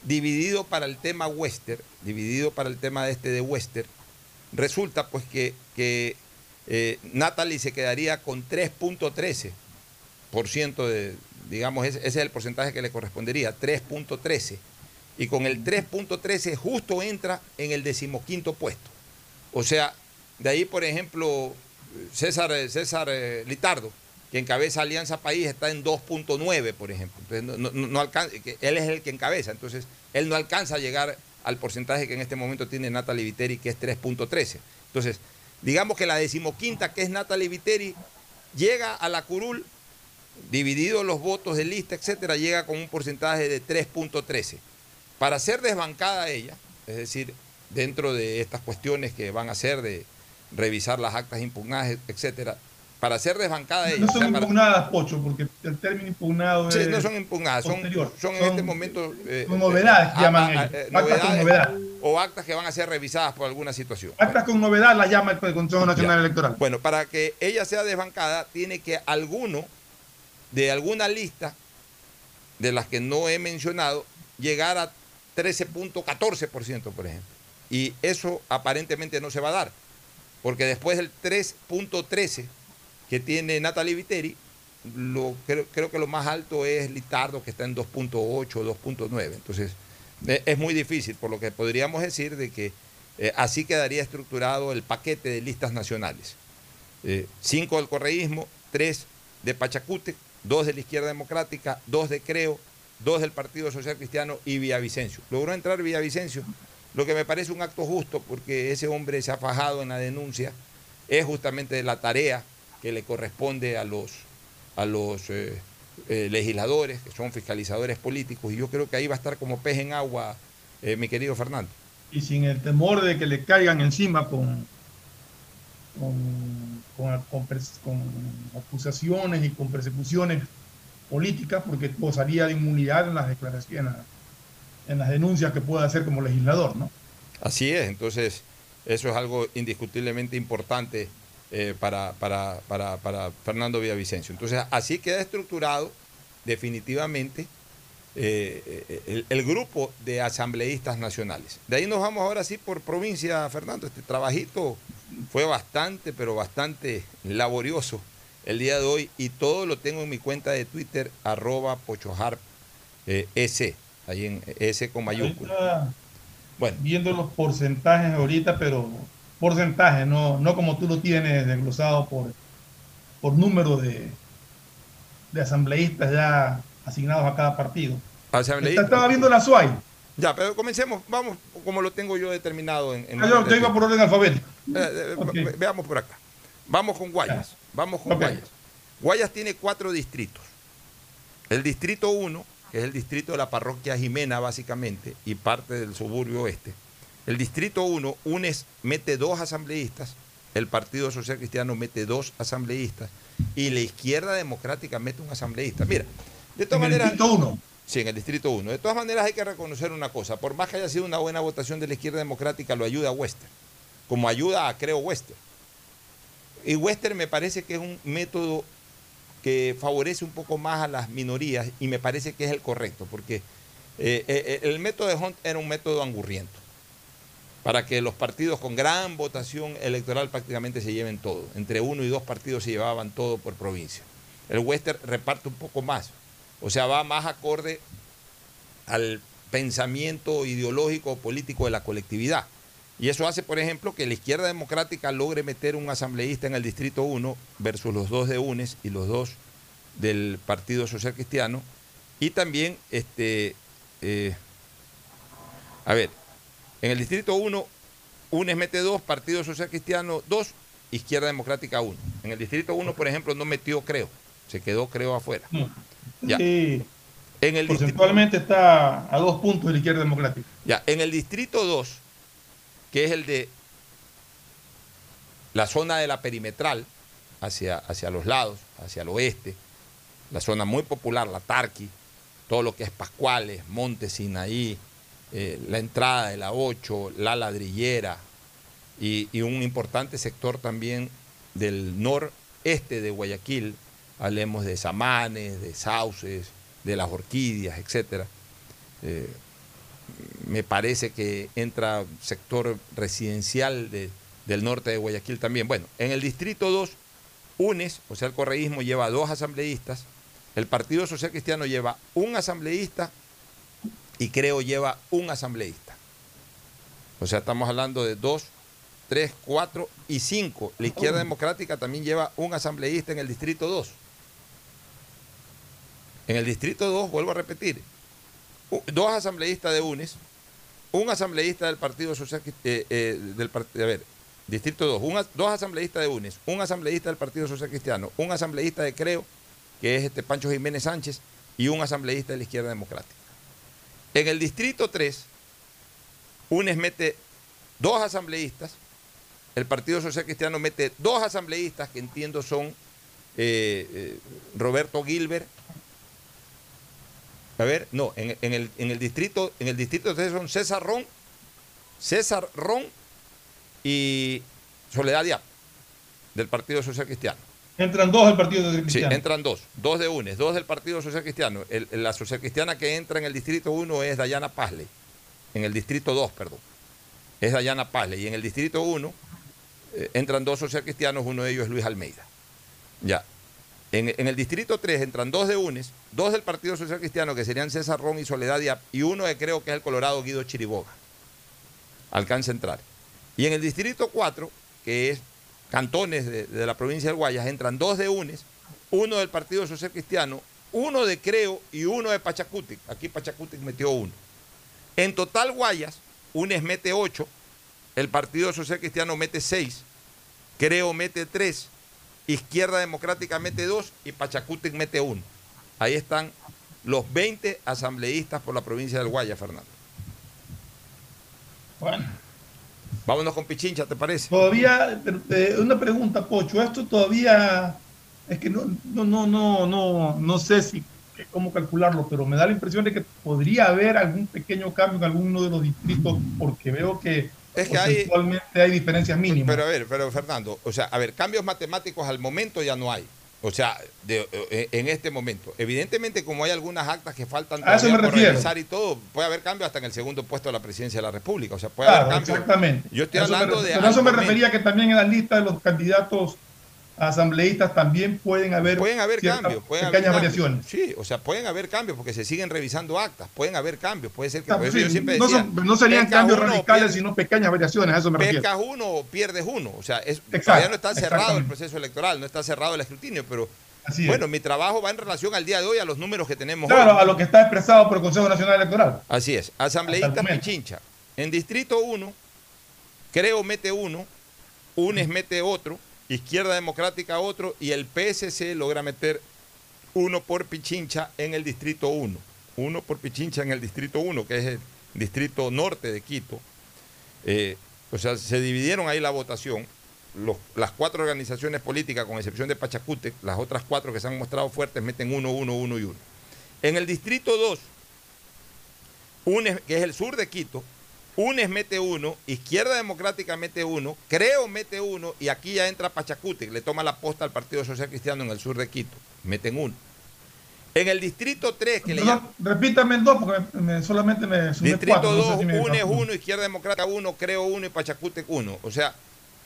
dividido para el tema Wester, dividido para el tema este de Wester, resulta pues que, que eh, Natalie se quedaría con 3.13% de, digamos, ese, ese es el porcentaje que le correspondería, 3.13. Y con el 3.13 justo entra en el decimoquinto puesto. O sea, de ahí, por ejemplo, César, César eh, Litardo que encabeza Alianza País está en 2.9, por ejemplo. Entonces, no, no- él es el que encabeza, entonces él no alcanza a llegar al porcentaje que en este momento tiene Natalie Viteri, que es 3.13. Entonces, digamos que la decimoquinta, que es Natalie Viteri, llega a la curul, dividido los votos de lista, etcétera, llega con un porcentaje de 3.13. Para ser desbancada ella, es decir, dentro de estas cuestiones que van a ser de revisar las actas impugnadas, etcétera, para ser desbancada ella, No o sea, son para- impugnadas, Pocho, porque el término impugnado Sí, es no son impugnadas, son, en este momento... eh, son novedades que eh, llaman ellos. eh, Actas con novedad. O actas que van a ser revisadas por alguna situación. Actas con novedad la llama el Consejo Nacional Ya. Electoral. Bueno, para que ella sea desbancada, tiene que alguno de alguna lista de las que no he mencionado llegar a 13.14%, por ejemplo. Y eso aparentemente no se va a dar, porque después del 3.13 que tiene Natalie Viteri, creo, que lo más alto es Litardo, que está en 2.8 o 2.9. Entonces, eh, es muy difícil, por lo que podríamos decir de que eh, así quedaría estructurado el paquete de listas nacionales. Eh, cinco del correísmo, tres de Pachacute, dos de la izquierda democrática, dos de Creo, dos del Partido Social Cristiano y Villavicencio. Logró entrar Villavicencio, lo que me parece un acto justo porque ese hombre se ha fajado en la denuncia, es justamente la tarea que le corresponde a los, a los eh, eh, legisladores, que son fiscalizadores políticos, y yo creo que ahí va a estar como pez en agua, eh, mi querido Fernando. Y sin el temor de que le caigan encima con, con, con- con pers- con acusaciones y con persecuciones políticas, porque gozaría de inmunidad en las declaraciones, en las denuncias que pueda hacer como legislador, ¿no? Así es, entonces eso es algo indiscutiblemente importante eh, para, para, para, para Fernando Villavicencio. Entonces así queda estructurado definitivamente eh, el, el grupo de asambleístas nacionales. De ahí nos vamos ahora sí por provincia, Fernando. Este trabajito fue bastante, pero bastante laborioso el día de hoy y todo lo tengo en mi cuenta de Twitter, arroba pochoharp, eh, S, ahí en S con mayúscula. Bueno. Viendo los porcentajes ahorita, pero porcentaje, no, no como tú lo tienes desglosado por, por número de, de asambleístas ya asignados a cada partido. Asambleísta. Estaba viendo la SUAI. Ya, pero comencemos, vamos como lo tengo yo determinado en... en Ah, yo, por orden alfabético. Eh, eh, ve- Veamos por acá. Vamos con Guayas. Vamos con. Guayas. Guayas tiene cuatro distritos. El distrito 1, que es el distrito de la parroquia Jimena, básicamente, y parte del suburbio oeste. El distrito 1, UNES mete dos asambleístas, el Partido Social Cristiano mete dos asambleístas, y la izquierda democrática mete un asambleísta. Mira, de todas En el maneras. distrito 1. Sí, en el distrito 1. De todas maneras hay que reconocer una cosa. Por más que haya sido una buena votación de la izquierda democrática, lo ayuda a Wester. Como ayuda a Creo Wester. Y Wester me parece que es un método que favorece un poco más a las minorías y me parece que es el correcto, porque eh, eh, el método de Hunt era un método angurriento, para que los partidos con gran votación electoral prácticamente se lleven todo. Entre uno y dos partidos se llevaban todo por provincia. El Wester reparte un poco más, o sea, va más acorde al pensamiento ideológico o político de la colectividad. Y eso hace, por ejemplo, que la izquierda democrática logre meter un asambleísta en el distrito 1 versus los dos de UNES y los dos del Partido Social Cristiano. Y también, este, eh, a ver, en el distrito 1, UNES mete dos, Partido Social Cristiano dos, Izquierda Democrática uno. En el distrito 1, por ejemplo, no metió Creo, se quedó Creo afuera. Ya. Sí, En el distrito, porcentualmente está a dos puntos de la izquierda democrática. ya, en el distrito 2, que es el de la zona de la perimetral, hacia, hacia los lados, hacia el oeste, la zona muy popular, la Tarqui, todo lo que es Pascuales, Monte Sinaí, eh, la entrada de la 8, la ladrillera y, un importante sector también del noreste de Guayaquil, hablemos de Samanes, de Sauces, de las Orquídeas, etcétera. Eh, me parece que entra sector residencial de- del norte de Guayaquil también. Bueno, en el distrito 2, UNES, o sea, el correísmo lleva dos asambleístas, el Partido Social Cristiano lleva un asambleísta y creo lleva un asambleísta. O sea, estamos hablando de dos, tres, cuatro y cinco. La izquierda democrática también lleva un asambleísta en el distrito 2. En el distrito 2, vuelvo a repetir, dos asambleístas de UNES, un asambleísta del Partido Social eh, eh, del part- a ver, distrito 2, un as- dos asambleístas de UNES, un asambleísta del Partido Social Cristiano, un asambleísta de Creo, que es este Pancho Jiménez Sánchez, y un asambleísta de la Izquierda Democrática. En el distrito 3, UNES mete dos asambleístas, el Partido Social Cristiano mete dos asambleístas que entiendo son eh, eh, Roberto Gilbert. A ver, no, en, el distrito, en el distrito 3 son César Ron, César Ron y Soledad Diab, del Partido Social Cristiano. Entran dos del Partido Social Sí, Cristiano. entran dos, dos de UNES, dos del Partido Social Cristiano. El- la social cristiana que entra en el distrito 1 es Dayana Pazley, en el distrito 2, perdón. Es Dayana Pazley. Y en el distrito 1 eh, entran dos social cristianos, uno de ellos es Luis Almeida. Ya. En, en el distrito 3 entran dos de UNES, dos del Partido Social Cristiano, que serían César Ron y Soledad Diab, y uno de creo que es el Colorado Guido Chiriboga, alcance entrar. Y en el distrito 4, que es cantones de, la provincia del Guayas, entran dos de UNES, uno del Partido Social Cristiano, uno de Creo y uno de Pachacutic. Aquí Pachacutic metió uno. En total Guayas, UNES mete ocho, el Partido Social Cristiano mete seis, Creo mete tres, Izquierda Democrática mete dos y Pachacutic mete uno. Ahí están los 20 asambleístas por la provincia del Guayas, Fernando. Bueno. Vámonos con Pichincha, ¿te parece? Todavía, eh, una pregunta, Pocho, esto todavía es que no, no, no, no, no, no sé si cómo calcularlo, pero me da la impresión de que podría haber algún pequeño cambio en alguno de los distritos, porque veo que, Es que hay- hay diferencias mínimas. Pero a ver, pero Fernando, o sea, a ver, cambios matemáticos al momento ya no hay. O sea, de- eh, en este momento. Evidentemente, como hay algunas actas que faltan A eso todavía me por refiero. revisar y todo, puede haber cambios hasta en el segundo puesto de la presidencia de la República. O sea, puede Claro, haber cambios. exactamente. Yo estoy eso hablando de. pero eso me refería que también en la lista de los candidatos asambleístas también pueden haber, Pueden haber cambios, pueden haber pequeñas cambios. variaciones. Sí, o sea, pueden haber cambios porque se siguen revisando actas, pueden haber cambios, puede ser que Ah, sí, yo siempre no, son- no serían cambios radicales, pierdes- sino pequeñas variaciones, a eso me refiero. pescas uno o pierdes uno, o sea, es, Exacto, todavía no está cerrado el proceso electoral, no está cerrado el escrutinio, pero Así es. bueno, mi trabajo va en relación al día de hoy a los números que tenemos Claro, hoy. a lo que está expresado por el Consejo Nacional Electoral. Así es. Asambleístas. Pichincha. En Distrito 1, Creo mete uno, UNES mete otro, Izquierda Democrática otro y el PSC logra meter uno por Pichincha en el Distrito 1. Uno por Pichincha en el Distrito 1, que es el Distrito Norte de Quito. Eh, o sea, se dividieron ahí la votación. Las cuatro organizaciones políticas, con excepción de Pachacútec, las otras cuatro que se han mostrado fuertes, meten uno, uno, uno y uno. En el Distrito 2, UNES, que es el sur de Quito, UNES mete uno, Izquierda Democrática mete uno, Creo mete uno, y aquí ya entra Pachacútec, le toma la posta al Partido Social Cristiano en el sur de Quito, meten uno. En el Distrito 3, que le No, llaman... repítame el dos, porque me- solamente me Distrito cuatro. no sé 2, si me- UNES 1, Izquierda Democrática 1, Creo 1 y Pachacútec 1. O sea,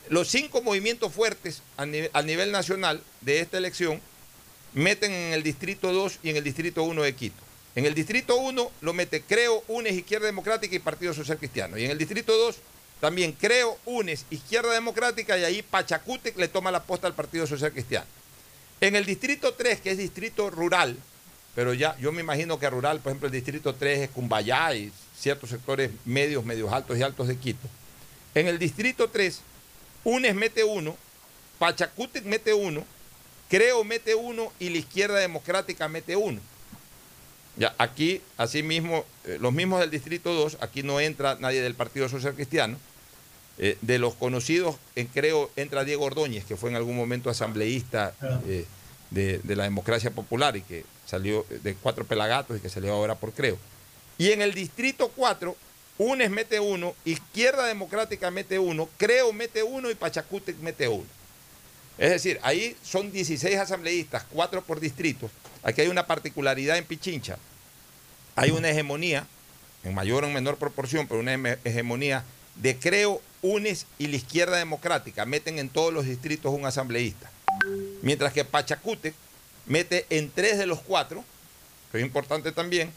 los cinco movimientos fuertes a, nivel- a nivel nacional de esta elección meten en el Distrito 2 y en el Distrito 1 de Quito. En el Distrito 1 lo mete Creo, UNES, Izquierda Democrática y Partido Social Cristiano. Y en el Distrito 2 también Creo, UNES, Izquierda Democrática y ahí Pachacútec le toma la posta al Partido Social Cristiano. En el Distrito 3, que es distrito rural, pero ya yo me imagino que rural, por ejemplo, el Distrito 3 es Cumbayá y ciertos sectores medios, medios altos y altos de Quito. En el Distrito 3, UNES mete uno, Pachacútec mete uno, Creo mete uno y la Izquierda Democrática mete uno. Ya, aquí, asimismo, eh, los mismos del Distrito 2, aquí no entra nadie del Partido Social Cristiano. Eh, de los conocidos, en Creo entra Diego Ordóñez, que fue en algún momento asambleísta eh, de, de la democracia popular y que salió de cuatro pelagatos y que salió ahora por Creo. Y en el Distrito 4, UNES mete uno, Izquierda Democrática mete uno, Creo mete uno y Pachacútec mete uno. Es decir, ahí son 16 asambleístas, 4 por distrito. Aquí hay una particularidad en Pichincha. Hay una hegemonía, en mayor o en menor proporción, pero una hegemonía de Creo, UNES y la Izquierda Democrática. Meten en todos los distritos un asambleísta. Mientras que Pachacútec mete en tres de los cuatro, que es importante también,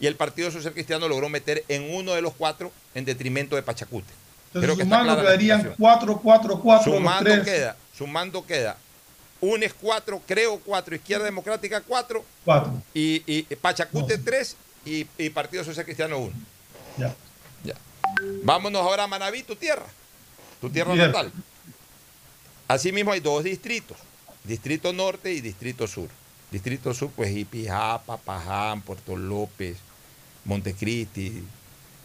y el Partido Social Cristiano logró meter en uno de los cuatro en detrimento de Pachacútec. Entonces, Creo que sumando quedarían situación. 4, 4, 4 los Sumando tres. queda, sumando queda UNES 4, Creo 4, Izquierda Democrática 4 Cuatro. y, y Pachacute 3 y, y Partido Social Cristiano 1. Ya. Ya. Vámonos ahora a Manaví, tu tierra, tu tierra Bien. natal. Asimismo hay dos distritos, Distrito Norte y Distrito Sur. Distrito Sur, pues Ipijapa, Paján, Puerto López, Montecristi,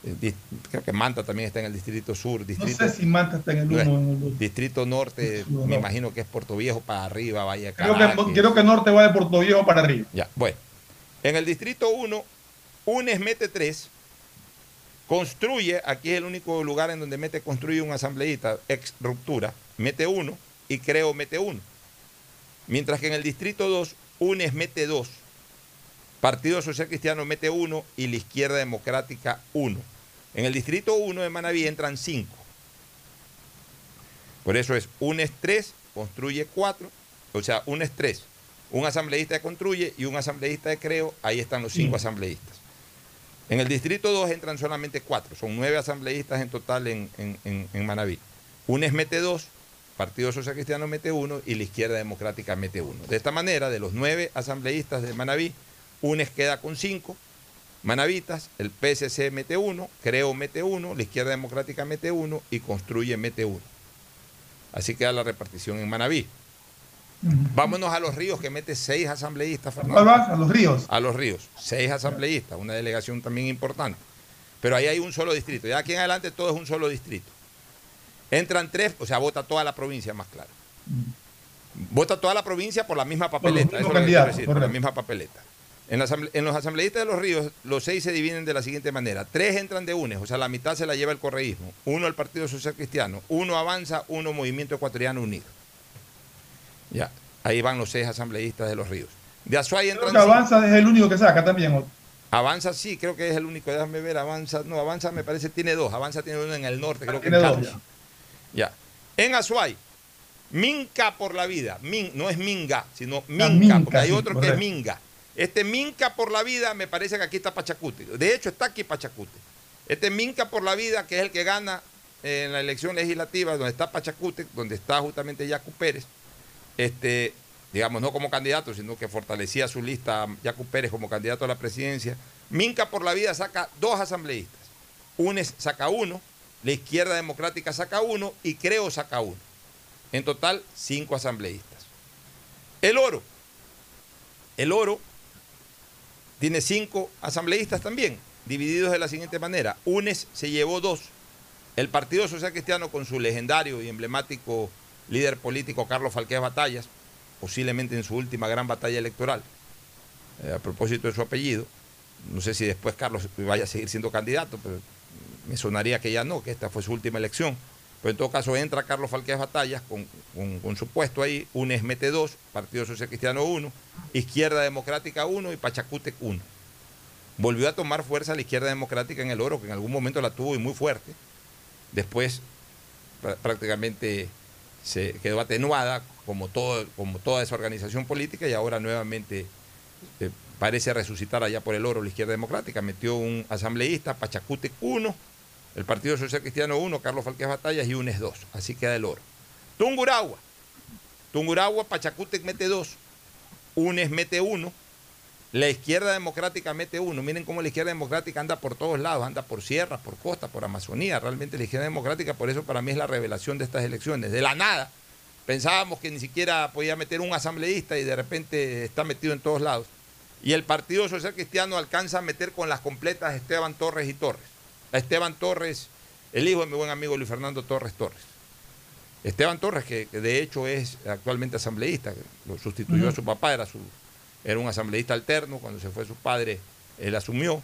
eh, creo que Manta también está en el Distrito Sur. No sé si Manta está en el uno o en el otro. Distrito Norte, No, me no. imagino que es Puerto Viejo para arriba, Valle Creo que, creo que Norte va de Puerto Viejo para arriba. Ya, bueno. En el distrito 1, UNES mete 3, construye, aquí es el único lugar en donde mete, construye un asambleísta, ex ruptura, mete 1 y creo mete 1. Mientras que en el distrito 2, UNES mete 2, Partido Social Cristiano mete 1 y la Izquierda Democrática 1. En el distrito 1 de Manaví entran 5. Por eso es UNES 3, construye 4, o sea, UNES 3, un asambleísta de construye y un asambleísta de creo, ahí están los cinco asambleístas. En el distrito 2 entran solamente 4, son 9 asambleístas en total en, en, en- en Manaví. UNES mete 2, Partido Social Cristiano mete 1 y la Izquierda Democrática mete 1. De esta manera, de los 9 asambleístas de Manaví, UNES queda con 5 manavitas, el PSC mete 1, Creo mete 1, la Izquierda Democrática mete 1 y Construye mete 1. Así queda la repartición en Manaví. Vámonos a los ríos que mete seis asambleístas, Fernando. A los ríos. A los ríos, seis asambleístas, una delegación también importante. Pero ahí hay un solo distrito. Ya aquí en adelante todo es un solo distrito. Entran tres, o sea, vota toda la provincia, más claro. Vota toda la provincia por la misma papeleta. Eso es lo decir, por la misma papeleta. En, la asamble- en los asambleístas de los ríos, los seis se dividen de la siguiente manera. Tres entran de UNES, o sea, la mitad se la lleva el correísmo. Uno el Partido Social Cristiano, uno Avanza, uno Movimiento Ecuatoriano Unido. Ya, ahí van los seis asambleístas de los ríos. De Azuay Creo entran que. Avanza es el único que saca también. Avanza sí, creo que es el único. Déjame ver, Avanza. No, Avanza me parece tiene dos. Avanza tiene uno en el norte, creo que en Tiene dos, Carlos. Ya. En Azuay, Minca por la vida. Min, no es Minga, sino Minca, Minca, porque hay sí, otro que es. Minga. Este Minca por la vida me parece que aquí está Pachacute. De hecho, está aquí Pachacute. Este Minca por la vida, que es el que gana en la elección legislativa, donde está Pachacute, donde está justamente Yacu Pérez, este, digamos, no como candidato, sino que fortalecía su lista Yacu Pérez como candidato a la presidencia. Minca por la vida saca dos asambleístas. UNES saca uno, la izquierda democrática saca uno y Creo saca uno. En total, cinco asambleístas. El oro. El oro tiene cinco asambleístas también, divididos de la siguiente manera. UNES se llevó dos. El Partido Social Cristiano con su legendario y emblemático líder político Carlos Falqués Batallas, posiblemente en su última gran batalla electoral, eh, a propósito de su apellido. No sé si después Carlos vaya a seguir siendo candidato, pero me sonaría que ya no, que esta fue su última elección. Pero en todo caso entra Carlos Falqués Batallas con, su puesto ahí, UNES mete dos, Partido Social Cristiano uno, Izquierda Democrática uno y Pachacútec uno. Volvió a tomar fuerza la Izquierda Democrática en el oro, que en algún momento la tuvo y muy fuerte. Después prá- prácticamente se quedó atenuada como, todo, como toda esa organización política y ahora nuevamente eh, parece resucitar allá por el oro la izquierda democrática. Metió un asambleísta, Pachacútec 1, el Partido Social Cristiano 1, Carlos Falqués Batallas y UNES 2. Así queda el oro. Tunguragua. Tunguragua, Pachacútec mete 2, UNES mete 1, la izquierda democrática mete 1. Miren cómo la izquierda democrática anda por todos lados, anda por sierras, por costa, por Amazonía. Realmente la izquierda democrática, por eso para mí es la revelación de estas elecciones. De la nada, pensábamos que ni siquiera podía meter un asambleísta y de repente está metido en todos lados. Y el Partido Social Cristiano alcanza a meter con las completas a Esteban Torres y Torres. A Esteban Torres, el hijo de mi buen amigo Luis Fernando Torres Torres. Esteban Torres, que, de hecho es actualmente asambleísta, lo sustituyó a su papá, era, su, era un asambleísta alterno, cuando se fue su padre, él asumió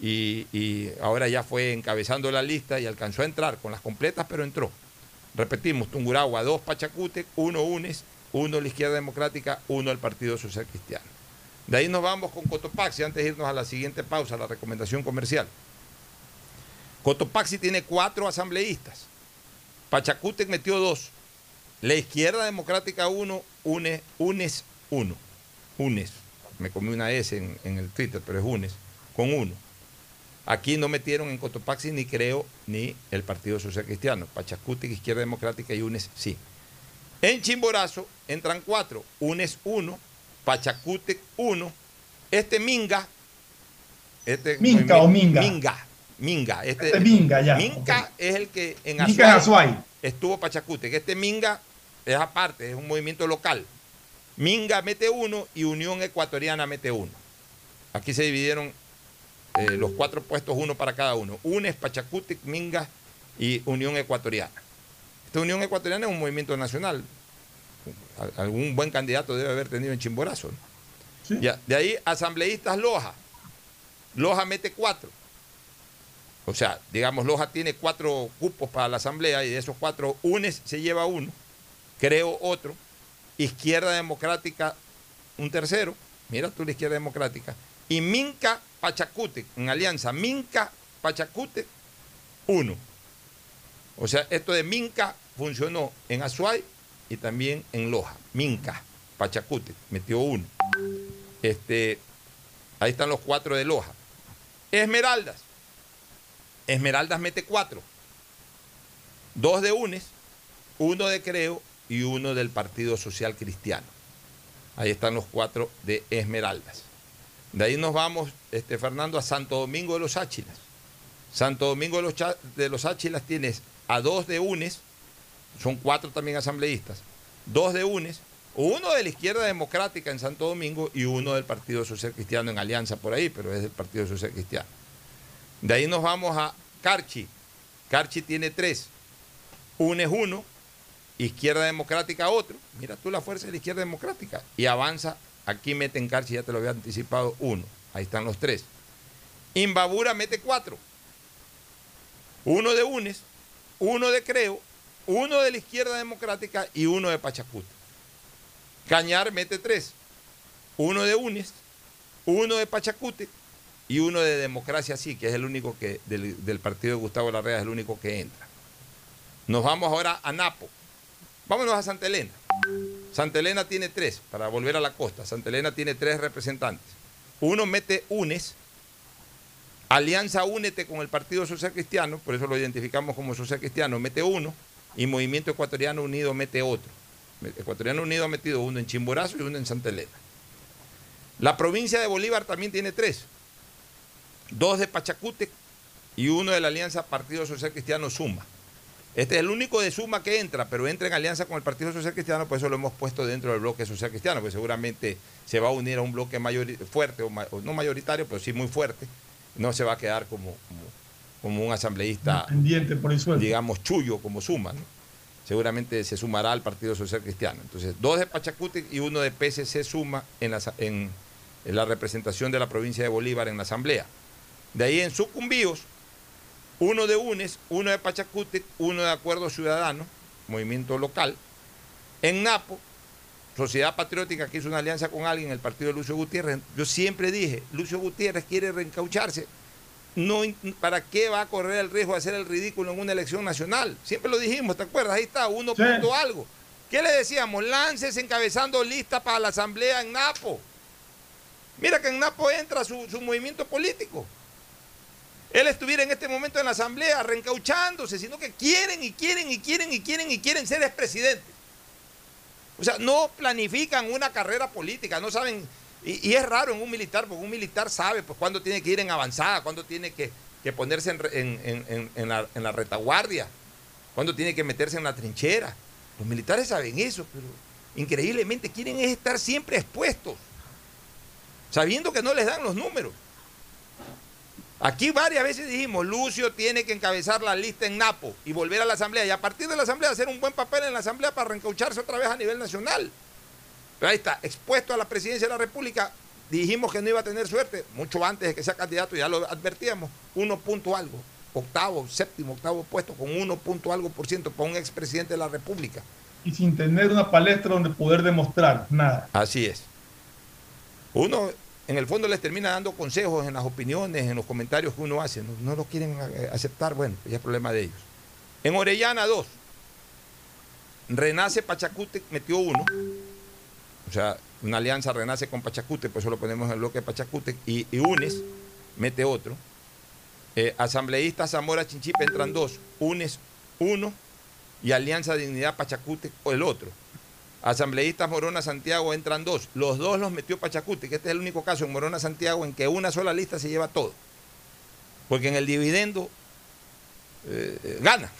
y, y ahora ya fue encabezando la lista y alcanzó a entrar con las completas, pero entró. Repetimos, Tunguragua, dos Pachacútec, uno UNES, uno la Izquierda Democrática, uno el Partido Social Cristiano. De ahí nos vamos con Cotopaxi, antes de irnos a la siguiente pausa, la recomendación comercial. Cotopaxi tiene cuatro asambleístas. Pachacútec metió dos. La Izquierda Democrática uno, UNES, UNES uno. UNES. Me comí una S en, en el Twitter, pero es UNES, con uno. Aquí no metieron en Cotopaxi ni Creo ni el Partido Social Cristiano. Pachacútec, Izquierda Democrática y UNES sí. En Chimborazo entran cuatro. UNES uno, Pachacútec uno, este Minga. Este Minca o Minga. Minga. Minga. Este, Este Minga, ya, Minca es el que en Minca en Azuay Azuay. estuvo Pachacútec. Este Minga es aparte, es un movimiento local. Minga mete uno y Unión Ecuatoriana mete uno. Aquí se dividieron eh, los cuatro puestos, uno para cada uno. UNES, Pachacútec, Minga y Unión Ecuatoriana. Esta Unión Ecuatoriana es un movimiento nacional. Al- Algún buen candidato debe haber tenido en Chimborazo. ¿no? Ya, de ahí, asambleístas Loja. Loja mete cuatro. O sea, digamos, Loja tiene cuatro cupos para la asamblea y de esos cuatro, UNES se lleva uno, creo otro, Izquierda Democrática un tercero, mira tú la Izquierda Democrática, y Minca Pachacute, en alianza, Minca Pachacute, uno. O sea, esto de Minca funcionó en Azuay y también en Loja. Minca, Pachacute, metió uno. Este, ahí están los cuatro de Loja. Esmeraldas. Esmeraldas mete cuatro. Dos de UNES, uno de Creo y uno del Partido Social Cristiano. Ahí están los cuatro de Esmeraldas. De ahí nos vamos, este, Fernando, a Santo Domingo de los Áchilas. Santo Domingo de los, de los Áchilas tienes a dos de UNES, son cuatro también asambleístas, dos de UNES, uno de la izquierda democrática en Santo Domingo y uno del Partido Social Cristiano en alianza por ahí, pero es del Partido Social Cristiano. De ahí nos vamos a Carchi. Carchi tiene tres. UNES uno, Izquierda Democrática otro. Mira tú la fuerza de la Izquierda Democrática. Y avanza, aquí mete en Carchi, ya te lo había anticipado, uno. Ahí están los tres. Imbabura mete cuatro. Uno de UNES, uno de Creo, uno de la Izquierda Democrática y uno de Pachacute. Cañar mete tres. Uno de UNES, uno de Pachacute y uno de Democracia Sí, que es el único que, del, del partido de Gustavo Larrea, es el único que entra. Nos vamos ahora a Napo. Vámonos a Santa Elena. Santa Elena tiene tres, para volver a la costa. Santa Elena tiene tres representantes. Uno mete UNES, Alianza Únete con el Partido Social Cristiano, por eso lo identificamos como Social Cristiano, mete uno, y Movimiento Ecuatoriano Unido mete otro. Ecuatoriano Unido ha metido uno en Chimborazo y uno en Santa Elena. La provincia de Bolívar también tiene tres. Dos de Pachacútec y uno de la Alianza Partido Social Cristiano Suma. Este es el único de Suma que entra, pero entra en alianza con el Partido Social Cristiano, por eso lo hemos puesto dentro del bloque social cristiano, porque seguramente se va a unir a un bloque mayori- fuerte, o, ma- o no mayoritario, pero sí muy fuerte. No se va a quedar como, como, como un asambleísta Pendiente por el sueldo. digamos, chullo como suma, ¿no? Seguramente se sumará al Partido Social Cristiano. Entonces, dos de Pachacútec y uno de PSC suma en la, en, en la representación de la provincia de Bolívar en la Asamblea. De ahí en Sucumbíos, uno de UNES, uno de Pachacútec, uno de Acuerdo Ciudadano, movimiento local. En Napo, Sociedad Patriótica que hizo una alianza con alguien, el partido de Lucio Gutiérrez. Yo siempre dije, Lucio Gutiérrez quiere reencaucharse. No, ¿Para qué va a correr el riesgo de hacer el ridículo en una elección nacional? Siempre lo dijimos, ¿te acuerdas? Ahí está, uno Sí. punto algo. ¿Qué le decíamos? Lances encabezando lista para la asamblea en Napo. Mira que en Napo entra su, su movimiento político. Él estuviera en este momento en la asamblea reencauchándose, sino que quieren y quieren y quieren y quieren y quieren ser expresidentes. O sea, no planifican una carrera política, no saben, y, es raro en un militar, porque un militar sabe pues cuándo tiene que ir en avanzada, cuándo tiene que, ponerse en, la, en la retaguardia, cuándo tiene que meterse en la trinchera. Los militares saben eso, pero increíblemente quieren es estar siempre expuestos, sabiendo que no les dan los números. Aquí varias veces dijimos, Lucio tiene que encabezar la lista en Napo y volver a la Asamblea. Y a partir de la Asamblea hacer un buen papel en la Asamblea para reencaucharse otra vez a nivel nacional. Pero ahí está, expuesto a la presidencia de la República, dijimos que no iba a tener suerte, mucho antes de que sea candidato, ya lo advertíamos, uno punto algo, octavo, séptimo, octavo puesto, con uno punto algo por ciento para un expresidente de la República. Y sin tener una palestra donde poder demostrar nada. Así es. Uno, en el fondo, les termina dando consejos en las opiniones, en los comentarios que uno hace. No, lo quieren eh, aceptar, bueno, ya es problema de ellos. En Orellana, dos. Renace Pachacute metió uno. O sea, una alianza Renace con Pachacute, por eso lo ponemos en el bloque de Pachacute. Y, UNES mete otro. Eh, asambleístas Zamora Chinchipe entran dos. UNES uno. Y Alianza Dignidad Pachacute el otro. Asambleístas Morona Santiago entran dos. Los dos los metió Pachacuti, que este es el único caso en Morona Santiago en que una sola lista se lleva todo. Porque en el dividendo eh, gana.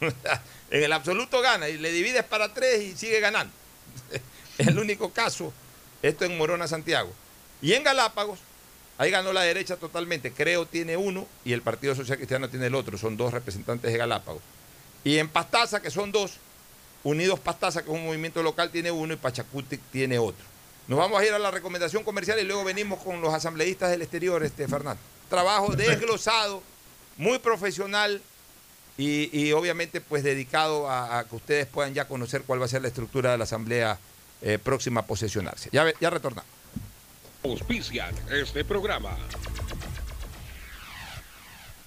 en el absoluto gana y le divides para tres y sigue ganando. es el único caso. Esto en Morona Santiago. Y en Galápagos, ahí ganó la derecha totalmente. Creo tiene uno y el Partido Social Cristiano tiene el otro. Son dos representantes de Galápagos. Y en Pastaza, que son dos, Unidos Pastaza, que es un movimiento local, tiene uno y Pachacutic tiene otro. Nos vamos a ir a la recomendación comercial y luego venimos con los asambleístas del exterior, este Fernando. Trabajo desglosado, muy profesional y, y obviamente pues dedicado a, a, que ustedes puedan ya conocer cuál va a ser la estructura de la asamblea eh, próxima a posesionarse. Ya, ya retornamos. Auspician este programa.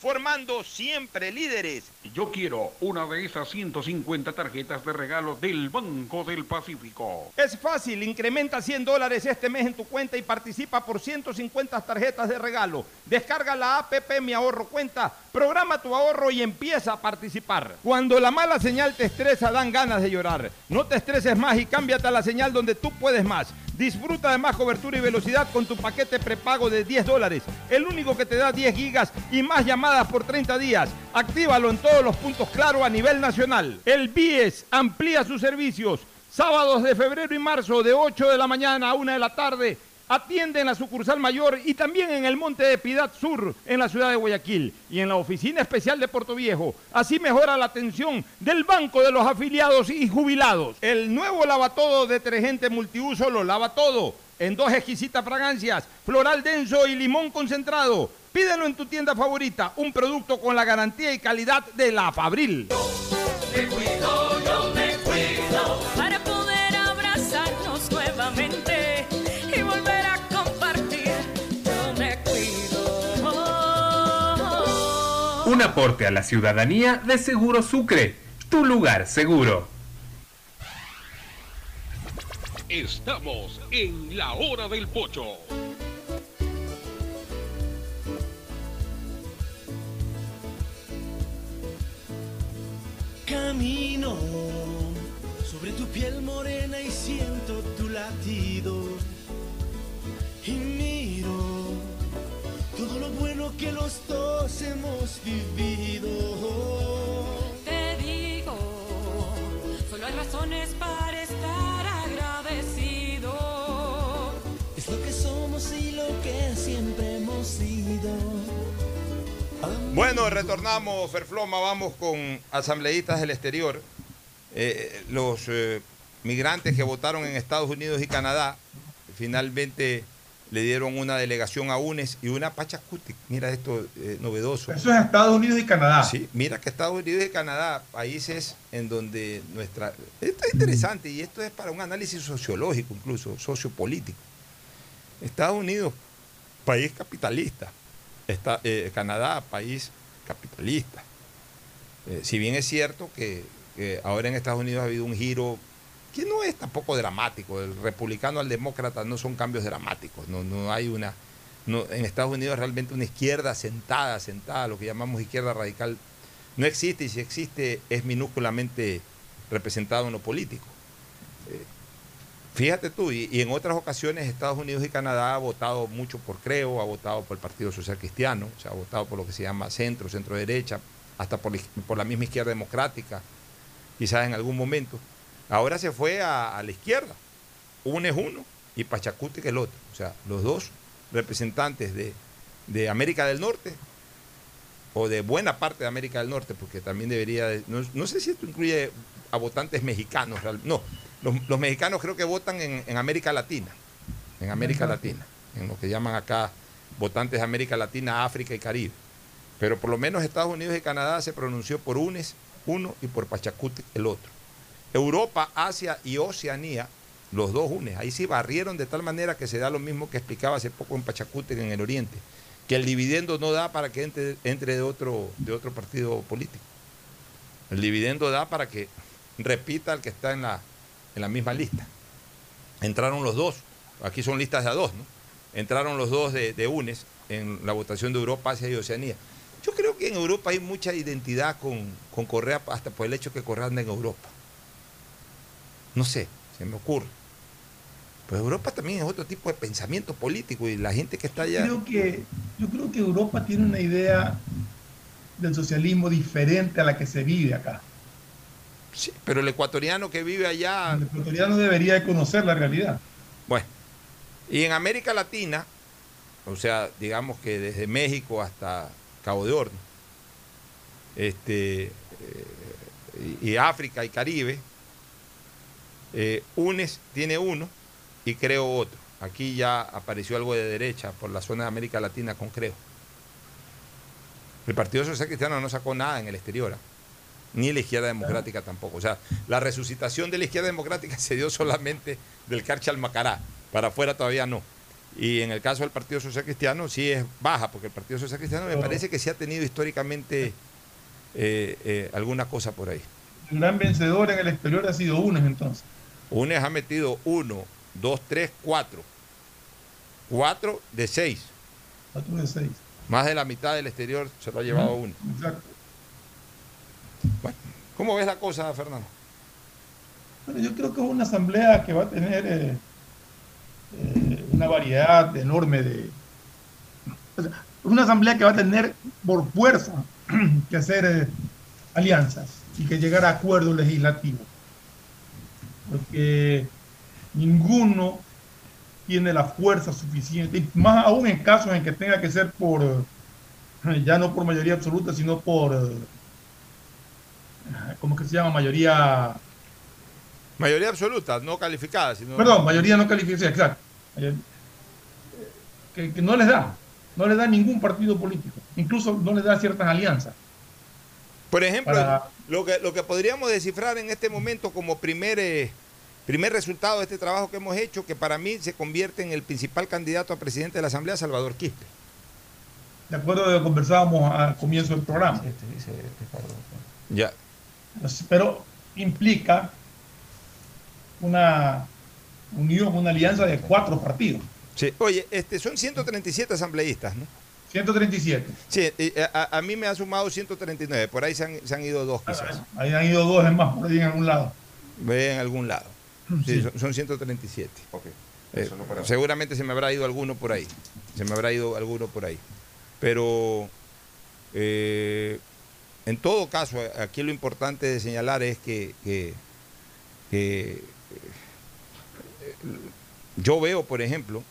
formando siempre líderes. Yo quiero una de esas 150 tarjetas de regalo del Banco del Pacífico. Es fácil, incrementa 100 dólares este mes en tu cuenta y participa por 150 tarjetas de regalo. Descarga la APP Mi Ahorro Cuenta, programa tu ahorro y empieza a participar. Cuando la mala señal te estresa, dan ganas de llorar. No te estreses más y cámbiate a la señal donde tú puedes más. Disfruta de más cobertura y velocidad con tu paquete prepago de 10 dólares, el único que te da 10 gigas y más llamadas por 30 días. Actívalo en todos los puntos claro a nivel nacional. El BIES amplía sus servicios. Sábados de febrero y marzo de 8 de la mañana a 1 de la tarde. Atiende en la sucursal mayor y también en el Monte de Piedad Sur, en la ciudad de Guayaquil, y en la oficina especial de Puerto Viejo. Así mejora la atención del Banco de los Afiliados y Jubilados. El nuevo lavatodo detergente multiuso lo lava todo, en dos exquisitas fragancias, floral denso y limón concentrado. Pídelo en tu tienda favorita, un producto con la garantía y calidad de la Fabril. Un aporte a la ciudadanía de Seguro Sucre, tu lugar seguro. Estamos en la hora del pocho. Camino sobre tu piel morena y siento que los dos hemos vivido. Te digo, solo hay razones para estar agradecido. Es lo que somos y lo que siempre hemos sido. Bueno, retornamos, Ferfloma, vamos con asambleístas del exterior. Eh, los eh, migrantes que votaron en Estados Unidos y Canadá finalmente le dieron una delegación a UNES y una a Pachacutic. Mira esto eh, novedoso. Eso es Estados Unidos y Canadá. Sí, mira que Estados Unidos y Canadá, países en donde nuestra... Esto es interesante y esto es para un análisis sociológico, incluso sociopolítico. Estados Unidos, país capitalista. Está, eh, Canadá, país capitalista. Eh, si bien es cierto que, ahora en Estados Unidos ha habido un giro que no es tampoco dramático, el republicano al demócrata no son cambios dramáticos, no, no hay una... En Estados Unidos realmente una izquierda sentada, sentada, lo que llamamos izquierda radical, no existe y si existe es minúsculamente representado en lo político. Eh, Fíjate tú, y, en otras ocasiones Estados Unidos y Canadá ha votado mucho por Creo, ha votado por el Partido Social Cristiano, o sea, ha votado por lo que se llama centro, centro derecha, hasta por, por la misma izquierda democrática, quizás en algún momento. Ahora se fue a, a la izquierda, uno es uno y Pachacuti que el otro, o sea, los dos representantes de, de América del Norte o de buena parte de América del Norte, porque también debería, de, no, no, sé si esto incluye a votantes mexicanos, no, Los, los mexicanos creo que votan en, en América Latina, en América. Latina, en lo que llaman acá votantes de América Latina, África y Caribe. Pero por lo menos Estados Unidos y Canadá se pronunció por UNES uno y por Pachacútec el otro. Europa, Asia y Oceanía, los dos UNES, ahí sí barrieron de tal manera que se da lo mismo que explicaba hace poco en Pachacútec en el Oriente, que el dividendo no da para que entre, entre de, otro, de otro partido político. El dividendo da para que repita el que está en la, en la misma lista. Entraron los dos, aquí son listas de a dos, ¿no? Entraron los dos de, UNES en la votación de Europa, Asia y Oceanía. Yo creo que en Europa hay mucha identidad con, con Correa, hasta por el hecho que Correa anda en Europa. No sé, se me ocurre. Pues Europa también es otro tipo de pensamiento político y la gente que está allá. Creo que, yo creo que Europa tiene una idea del socialismo diferente a la que se vive acá. Sí, pero el ecuatoriano que vive allá. El ecuatoriano debería de conocer la realidad. Bueno, y en América Latina, o sea, digamos que desde México hasta Cabo de Horno, este, eh, y, y África y Caribe, eh, UNES tiene uno y Creo otro. Aquí ya apareció algo de derecha por la zona de América Latina con Creo. El Partido Social Cristiano no sacó nada en el exterior, ¿ah? ni la izquierda democrática tampoco. O sea, la resucitación de la izquierda democrática se dio solamente del Carcha al Macará, para afuera todavía no. Y en el caso del Partido Social Cristiano sí es baja, porque el Partido Social Cristiano me parece que sí ha tenido históricamente eh, eh, alguna cosa por ahí. El gran vencedor en el exterior ha sido UNES entonces. UNES ha metido uno, dos, tres, cuatro. Cuatro de seis. Cuatro de seis. Más de la mitad del exterior se lo ha llevado uno. Exacto. ¿Cómo ves la cosa, Fernando? Bueno, yo creo que es una asamblea que va a tener eh, eh, una variedad enorme de... o sea, una asamblea que va a tener por fuerza que hacer eh, alianzas y que llegar a acuerdos legislativos. Porque ninguno tiene la fuerza suficiente, y más aún en casos en que tenga que ser por, eh, ya no por mayoría absoluta, sino por, eh, ¿cómo que se llama? Mayoría Mayoría absoluta, no calificada, sino. Perdón, mayoría no calificada, exacto. Mayor- Que, que no les da, no les da ningún partido político, incluso no les da ciertas alianzas. Por ejemplo, Para- lo, que, lo que podríamos descifrar en este momento como primer, eh, primer resultado de este trabajo que hemos hecho, que para mí se convierte en el principal candidato a presidente de la Asamblea, Salvador Quispe. De acuerdo a lo que conversábamos al comienzo del programa. Ya. Pero implica una unión, una alianza de cuatro partidos. Sí. Oye, este, son 137 asambleístas, ¿no? 137. Sí, y a, a mí me ha sumado 139, por ahí se han, se han ido dos quizás. Ahí han ido dos en más por ahí en algún lado. Ve en algún lado. Sí, Sí. Son, son 137. Eh, Eso no para- seguramente se me habrá ido alguno por ahí. Se me habrá ido alguno por ahí. Pero eh, en todo caso, aquí lo importante de señalar es que, que- que, eh, yo veo, por ejemplo,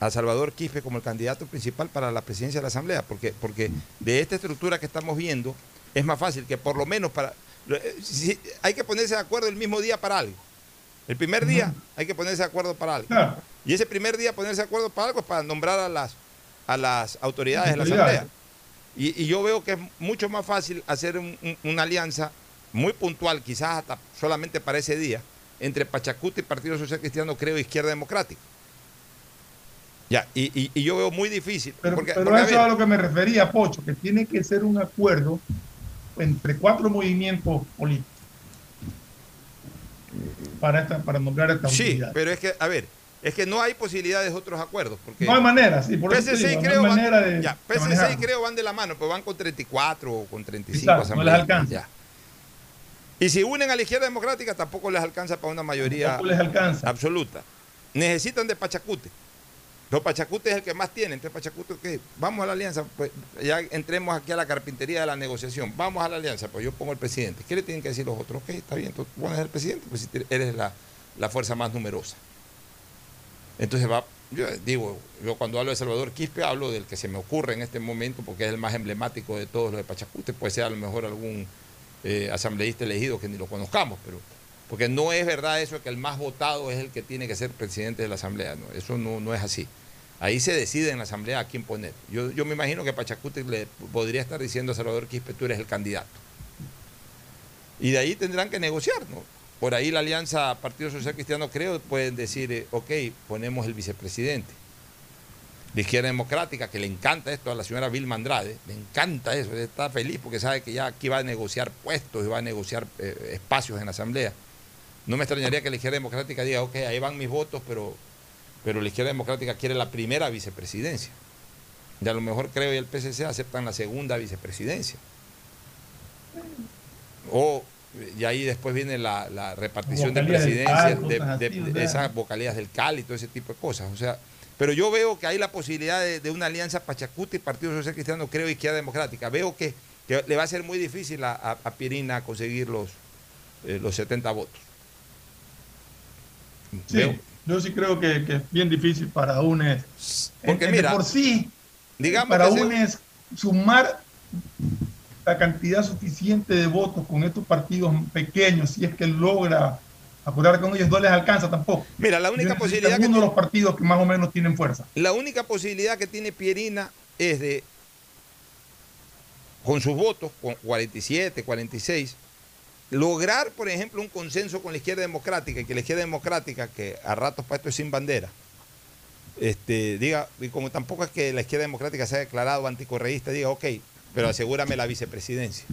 a Salvador Quispe como el candidato principal para la presidencia de la Asamblea, porque, porque de esta estructura que estamos viendo es más fácil que por lo menos para... eh, si- hay que ponerse de acuerdo el mismo día para algo. El primer día hay que ponerse de acuerdo para algo. Y ese primer día ponerse de acuerdo para algo es para nombrar a las, a las autoridades de la. Asamblea. Y, y yo veo que es mucho más fácil hacer un- un- una alianza muy puntual, quizás hasta solamente para ese día, entre Pachacuti y Partido Social Cristiano, creo, Izquierda Democrática. Ya, y, y- y yo veo muy difícil. Pero, porque, pero porque, a eso es a lo que me refería, Pocho, que tiene que ser un acuerdo entre cuatro movimientos políticos para, esta, para nombrar esta sí, unidad. pero es que, a ver, es que no hay posibilidades de otros acuerdos. Porque No hay manera, sí, por PSC digo, y no hay creo van- manera de- ya, PSC y creo van de la mano, pero van con 34 o con 35 Exacto, no les alcanza. ya. Y si unen a la izquierda democrática, tampoco les alcanza para una mayoría les alcanza. absoluta. Necesitan de Pachacute. Los Pachacute es el que más tiene. Entonces, Pachacute, ok, vamos a la alianza. Pues ya entremos aquí a la carpintería de la negociación. Vamos a la alianza, pues yo pongo el presidente. ¿Qué le tienen que decir los otros? Ok, está bien, tú pones el presidente, pues si eres la, la fuerza más numerosa. Entonces va, yo digo, yo cuando hablo de Salvador Quispe hablo del que se me ocurre en este momento porque es el más emblemático de todos los de Pachacute. Puede ser a lo mejor algún eh, asambleísta elegido que ni lo conozcamos, pero Porque no es verdad eso que el más votado es el que tiene que ser presidente de la Asamblea. No, eso no, no es así. Ahí se decide en la Asamblea a quién poner. Yo, yo me imagino que Pachacute le podría estar diciendo a Salvador Quispe, tú eres el candidato. Y de ahí tendrán que negociar, ¿no? Por ahí la alianza Partido Social Cristiano, creo, pueden decir, eh, ok, ponemos el vicepresidente. La izquierda democrática, que le encanta esto a la señora Vilma Andrade, le encanta eso, está feliz porque sabe que ya aquí va a negociar puestos y va a negociar eh, espacios en la Asamblea. No me extrañaría que la izquierda democrática diga, ok, ahí van mis votos, pero, pero la izquierda democrática quiere la primera vicepresidencia. Y a lo mejor creo y el PCC aceptan la segunda vicepresidencia. O y ahí después viene la, la repartición de Vocalías presidencias, de, esas vocalías del CAL y todo ese tipo de cosas. O sea, pero yo veo que hay la posibilidad de, de una alianza Pachacuti, Partido Social Cristiano, creo, Izquierda Democrática. Veo que, que le va a ser muy difícil a, a- a Pirina conseguir los, eh, los 70 votos. Sí, Veo- yo sí creo que, que es bien difícil para UNES. Porque En- en de mira, por sí, digamos para que se- UNES sumar la cantidad suficiente de votos con estos partidos pequeños, si es que logra acordar con ellos, no les alcanza tampoco. Mira, la única posibilidad que uno de los partidos que más o menos tienen fuerza. La única posibilidad que tiene Pierina es de, con sus votos, con 47, 46, lograr, por ejemplo, un consenso con la izquierda democrática y que la izquierda democrática, que a ratos para esto es sin bandera, este, diga, y como tampoco es que la izquierda democrática se ha declarado anticorreísta, diga, ok, pero asegúrame la vicepresidencia.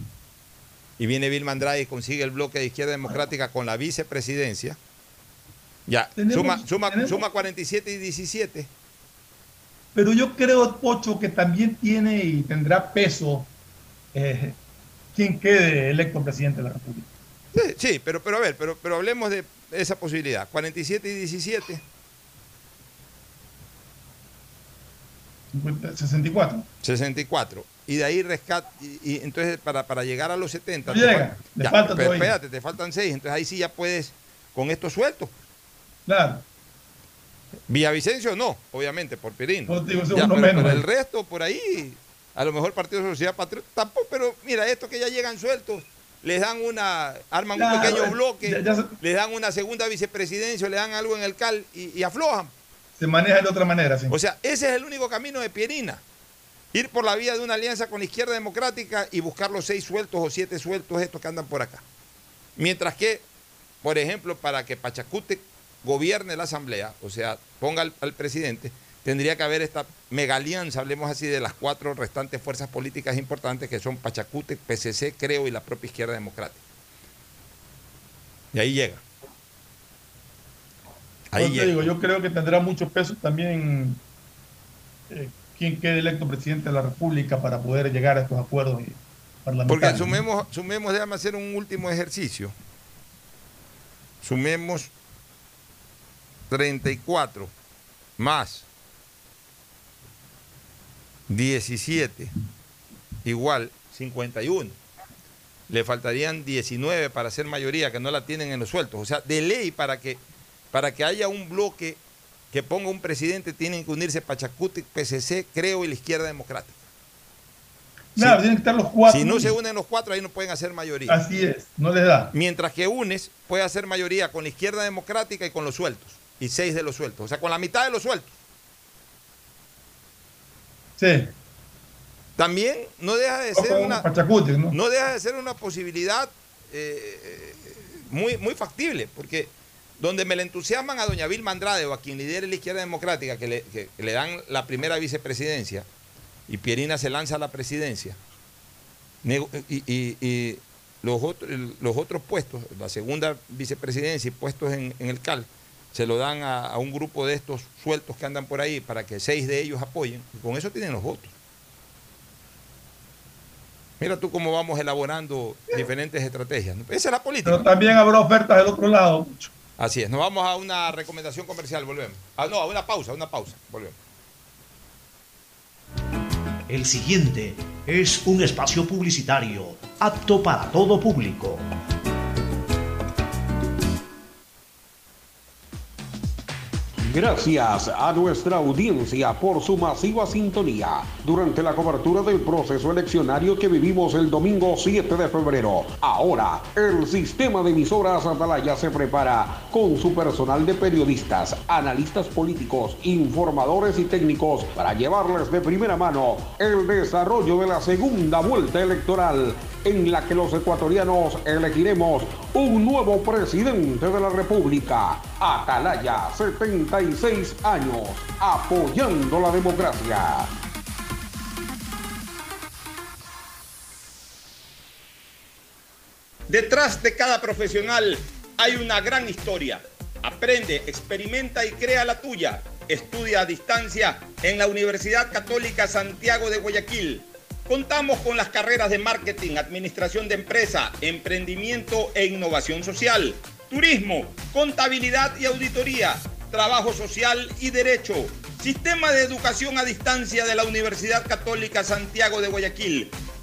Y viene Vilma Andrade y consigue el bloque de izquierda democrática con la vicepresidencia. Ya, suma, suma, tenemos- suma 47 y 17. Pero yo creo, Pocho, que también tiene y tendrá peso eh, quien quede electo presidente de la República. Sí, sí, pero, pero a ver, pero, pero hablemos de esa posibilidad. 47 y 17. 50, 64. 64. Y de ahí rescate. Y, y entonces, para, para llegar a los 70. No te llega, le falta pero espérate, te faltan 6. Entonces ahí sí ya puedes, con esto suelto. Claro. Villavicencio no, obviamente, por Pirino. Digo, Ya, uno pero, menos, pero el resto por ahí, a lo mejor Partido Sociedad Patriota tampoco, pero mira, estos que ya llegan sueltos, les dan una, arman un pequeño bloque, ya- ya se- les dan una segunda vicepresidencia, le dan algo en el CAL y, y aflojan. Se maneja de otra manera, sí. O sea, ese es el único camino de Pierina. Ir por la vía de una alianza con la izquierda democrática y buscar los seis sueltos o siete sueltos estos que andan por acá. Mientras que, por ejemplo, para que Pachacute gobierne la asamblea, o sea, ponga al, al presidente, tendría que haber esta mega alianza, hablemos así, de las cuatro restantes fuerzas políticas importantes que son Pachacute, PCC, Creo y la propia izquierda democrática. Y ahí llega. Ahí llega. digo, yo creo que tendrá mucho peso también eh, quien quede electo presidente de la República para poder llegar a estos acuerdos y- Porque parlamentarios. sumemos, sumemos, déjame hacer un último ejercicio. Sumemos 34 más 17 igual 51. Le faltarían 19 para ser mayoría que no la tienen en los sueltos. O sea, de ley para que, para que haya un bloque que ponga un presidente tienen que unirse Pachacuti, PCC, Creo y la izquierda democrática. Claro, Si- tienen que estar los cuatro. Si no se unen los cuatro, ahí no pueden hacer mayoría. Así es, no les da. Mientras que UNES puede hacer mayoría con la izquierda democrática y con los sueltos. Y seis de los sueltos. O sea, con la mitad de los sueltos. Sí. También no deja de ser una, ¿no? no deja de ser una posibilidad eh, eh, muy, muy factible, porque donde me le entusiasman a doña Vilma Andrade o a quien lidere la izquierda democrática, que le, que- que le dan la primera vicepresidencia, y Pierina se lanza a la presidencia, y, y- y los, otros, los otros puestos, la segunda vicepresidencia y puestos en, en el CAL, se lo dan a, a un grupo de estos sueltos que andan por ahí para que seis de ellos apoyen, y con eso tienen los votos. Mira tú cómo vamos elaborando diferentes estrategias. Esa es la política. Pero también habrá ofertas del otro lado. Así es. Nos vamos a una recomendación comercial, volvemos. Ah, no, a una pausa, una pausa, volvemos. El siguiente es un espacio publicitario apto para todo público. Gracias a nuestra audiencia por su masiva sintonía durante la cobertura del proceso eleccionario que vivimos el domingo 7 de febrero. Ahora, el sistema de emisoras Atalaya se prepara con su personal de periodistas, analistas políticos, informadores y técnicos para llevarles de primera mano el desarrollo de la segunda vuelta electoral en la que los ecuatorianos elegiremos un nuevo presidente de la República. Atalaya, 76 años, apoyando la democracia. Detrás de cada profesional hay una gran historia. Aprende, experimenta y crea la tuya. Estudia a distancia en la Universidad Católica Santiago de Guayaquil. Contamos con las carreras de marketing, administración de empresa, emprendimiento e innovación social, turismo, contabilidad y auditoría, trabajo social y derecho. Sistema de educación a distancia de la Universidad Católica Santiago de Guayaquil,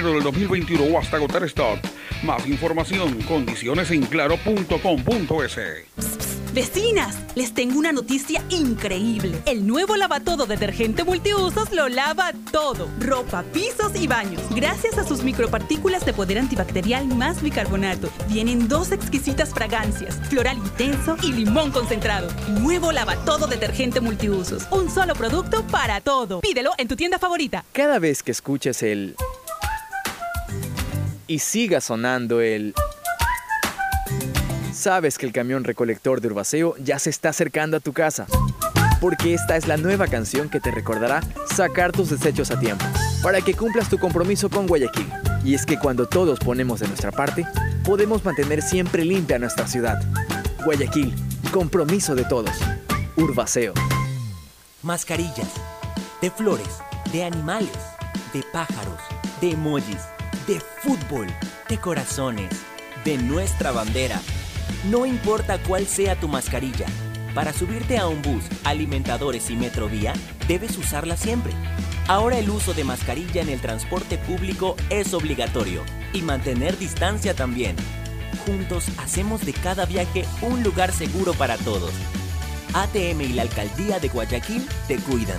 enero del 2021 o hasta agotar stock. Más información, condiciones en claro.com.es. Vecinas, les tengo una noticia increíble. El nuevo lavatodo detergente multiusos lo lava todo. Ropa, pisos y baños. Gracias a sus micropartículas de poder antibacterial más bicarbonato. Vienen dos exquisitas fragancias, floral intenso y limón concentrado. Nuevo lavatodo detergente multiusos. Un solo producto para todo. Pídelo en tu tienda favorita. Cada vez que escuches el... y siga sonando el... Sabes que el camión recolector de Urbaceo ya se está acercando a tu casa. Porque esta es la nueva canción que te recordará sacar tus desechos a tiempo. Para que cumplas tu compromiso con Guayaquil. Y es que cuando todos ponemos de nuestra parte, podemos mantener siempre limpia nuestra ciudad. Guayaquil, compromiso de todos. Urbaceo. Mascarillas. De flores, de animales, de pájaros, de emojis, de fútbol, de corazones, de nuestra bandera. No importa cuál sea tu mascarilla, para subirte a un bus, alimentadores y metrovía, debes usarla siempre. Ahora el uso de mascarilla en el transporte público es obligatorio y mantener distancia también. Juntos hacemos de cada viaje un lugar seguro para todos. ATM y la Alcaldía de Guayaquil te cuidan.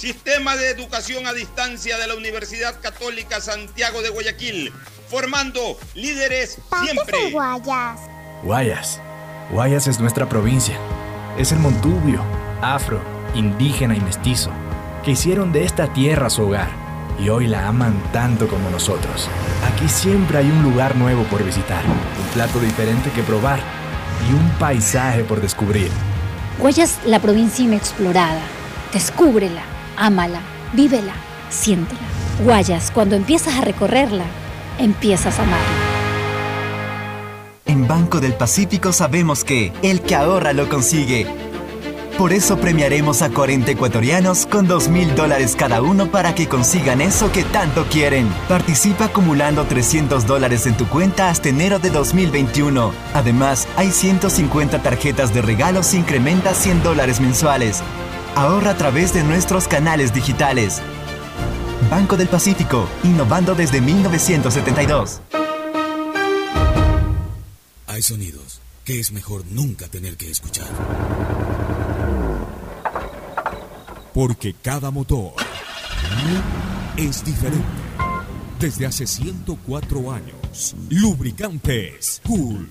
Sistema de Educación a Distancia de la Universidad Católica Santiago de Guayaquil, formando líderes siempre. Guayas. Guayas. Guayas es nuestra provincia. Es el montubio, afro, indígena y mestizo, que hicieron de esta tierra su hogar y hoy la aman tanto como nosotros. Aquí siempre hay un lugar nuevo por visitar, un plato diferente que probar y un paisaje por descubrir. Guayas, la provincia inexplorada. Descúbrela, ámala, vívela, siéntela. Guayas, cuando empiezas a recorrerla, empiezas a amarla. En Banco del Pacífico sabemos que el que ahorra lo consigue. Por eso premiaremos a 40 ecuatorianos con 2 mil dólares cada uno para que consigan eso que tanto quieren. Participa acumulando 300 dólares en tu cuenta hasta enero de 2021. Además, hay 150 tarjetas de regalos e incrementa 100 dólares mensuales. Ahorra a través de nuestros canales digitales. Banco del Pacífico, innovando desde 1972. Hay sonidos que es mejor nunca tener que escuchar. Porque cada motor es diferente. Desde hace 104 años, lubricantes Gulf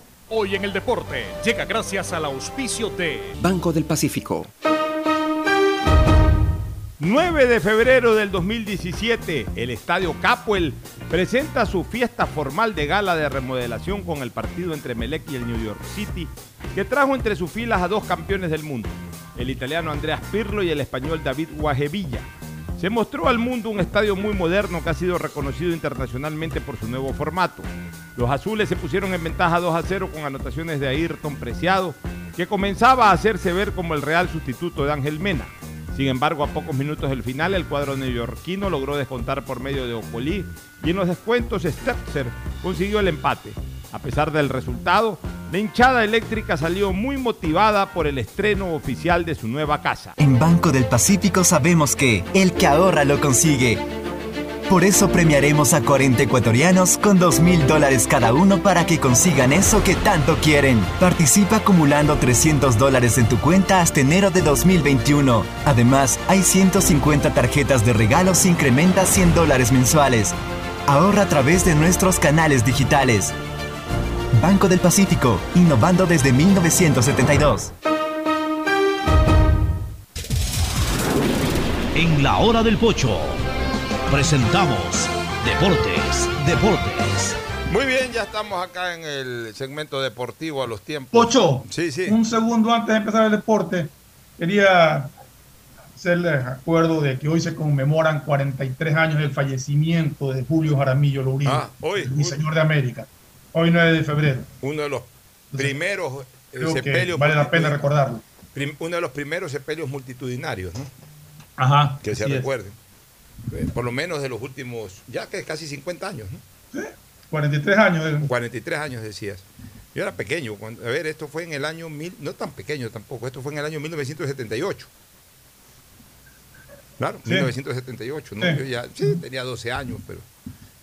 Hoy en el deporte llega gracias al auspicio de Banco del Pacífico. 9 de febrero del 2017, el Estadio Capuel presenta su fiesta formal de gala de remodelación con el partido entre Melec y el New York City, que trajo entre sus filas a dos campeones del mundo, el italiano Andreas Pirlo y el español David Guajevilla. Se mostró al mundo un estadio muy moderno que ha sido reconocido internacionalmente por su nuevo formato. Los azules se pusieron en ventaja 2 a 0 con anotaciones de Ayrton Preciado, que comenzaba a hacerse ver como el real sustituto de Ángel Mena. Sin embargo, a pocos minutos del final, el cuadro neoyorquino logró descontar por medio de Ocolí y en los descuentos Stetzer consiguió el empate. A pesar del resultado, la hinchada eléctrica salió muy motivada por el estreno oficial de su nueva casa. En Banco del Pacífico sabemos que el que ahorra lo consigue. Por eso premiaremos a 40 ecuatorianos con 2 mil dólares cada uno para que consigan eso que tanto quieren. Participa acumulando 300 dólares en tu cuenta hasta enero de 2021. Además, hay 150 tarjetas de regalos incrementa 100 dólares mensuales. Ahorra a través de nuestros canales digitales. Banco del Pacífico, innovando desde 1972. En la hora del pocho presentamos Deportes, Deportes. Muy bien, ya estamos acá en el segmento deportivo a los tiempos. Pocho, Sí, sí. un segundo antes de empezar el deporte, quería hacerles acuerdo de que hoy se conmemoran 43 años del fallecimiento de Julio Jaramillo Lourido, Ah, hoy, mi señor de América. Hoy 9 de febrero. Uno de los primeros eh, sepelios. vale la pena recordarlo. Uno de los primeros sepelios multitudinarios, ¿no? Ajá. Que se es. recuerden. Eh, Por lo menos de los últimos, ya que casi 50 años, ¿no? 43 años. eh. 43 años decías. Yo era pequeño, cuando, a ver, esto fue en el año, mil, no tan pequeño tampoco, esto fue en el año 1978. Claro, Sí. 1978, ¿no? Sí. Yo ya sí, tenía 12 años, pero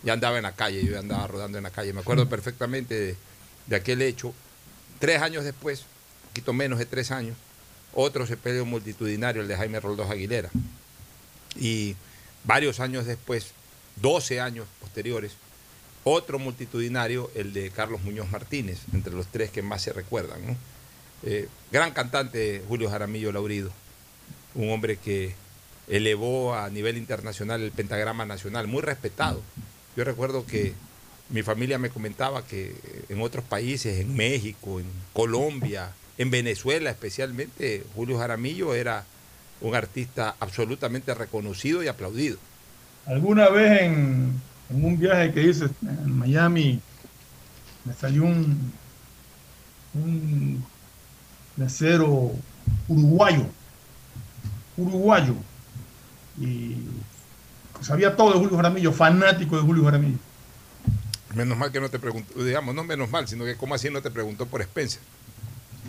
ya andaba en la calle, yo andaba rodando en la calle. Me acuerdo perfectamente de, de aquel hecho. Tres años después, un poquito menos de tres años, otro sepelio multitudinario, el de Jaime Roldós Aguilera. Y varios años después, 12 años posteriores, otro multitudinario, el de Carlos Muñoz Martínez, entre los tres que más se recuerdan. ¿no? Eh, gran cantante Julio Jaramillo Laurido, un hombre que elevó a nivel internacional el pentagrama nacional, muy respetado. Yo recuerdo que mi familia me comentaba que en otros países, en México, en Colombia, en Venezuela especialmente, Julio Jaramillo era un artista absolutamente reconocido y aplaudido. Alguna vez en, un viaje que hice en Miami, me salió un, un mesero uruguayo, uruguayo, y sabía todo de Julio Jaramillo, fanático de Julio Jaramillo. Menos mal que no te preguntó, digamos, no menos mal, sino que como así no te preguntó por Spencer.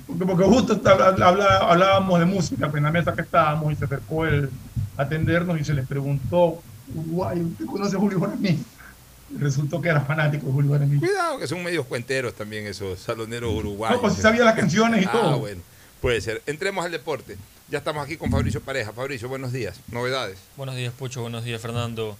Porque, porque justo hablábamos de música pues, en la mesa que estábamos y se acercó él a atendernos y se le preguntó, Uruguay, ¿usted conoce a Julio Jaramillo? Resultó que era fanático de Julio Jaramillo. Cuidado, que son medios cuenteros también esos saloneros uruguayos. No, pues sabía las canciones y ah, todo. bueno, puede ser. Entremos al deporte. Ya estamos aquí con Fabricio Pareja. Fabricio, buenos días. Novedades. Buenos días, Pucho. Buenos días, Fernando.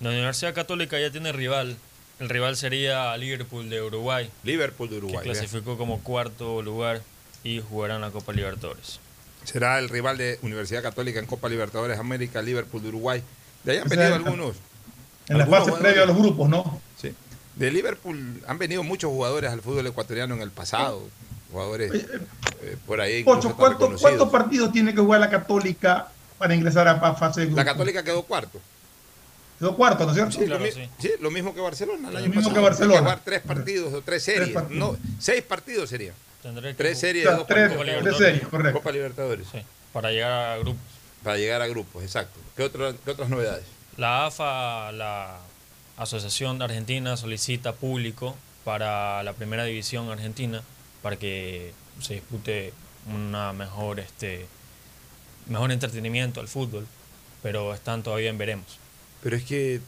La Universidad Católica ya tiene rival. El rival sería Liverpool de Uruguay. Liverpool de Que Uruguay. clasificó como cuarto lugar y jugarán la Copa Libertadores. Será el rival de Universidad Católica en Copa Libertadores América, Liverpool de Uruguay. De ahí han O sea, venido en- algunos. En la fase previa a los grupos, ¿no? Sí. De Liverpool han venido muchos jugadores al fútbol ecuatoriano en el pasado. Jugadores. Eh, por ahí. Pocho, ¿cuántos, reconocido. ¿cuántos partidos tiene que jugar la Católica para ingresar a, a fase de La? Católica quedó cuarto. Quedó cuarto, ¿no es cierto? Sí, lo, mi- sí, lo mismo que Barcelona. El Lo año mismo pasado. que Barcelona. Hay jugar tres partidos o tres series. partidos. no, seis partidos serían. Que Tres series O sea, dos tres- partidos. tres series, correcto. Copa Libertadores. Sí, para llegar a grupos. Para llegar a grupos, exacto. ¿Qué, otra- qué otras novedades? La AFA, la Asociación Argentina, solicita público para la primera división argentina para que se dispute una mejor, este, mejor entretenimiento al fútbol, pero están todavía en veremos. Pero es que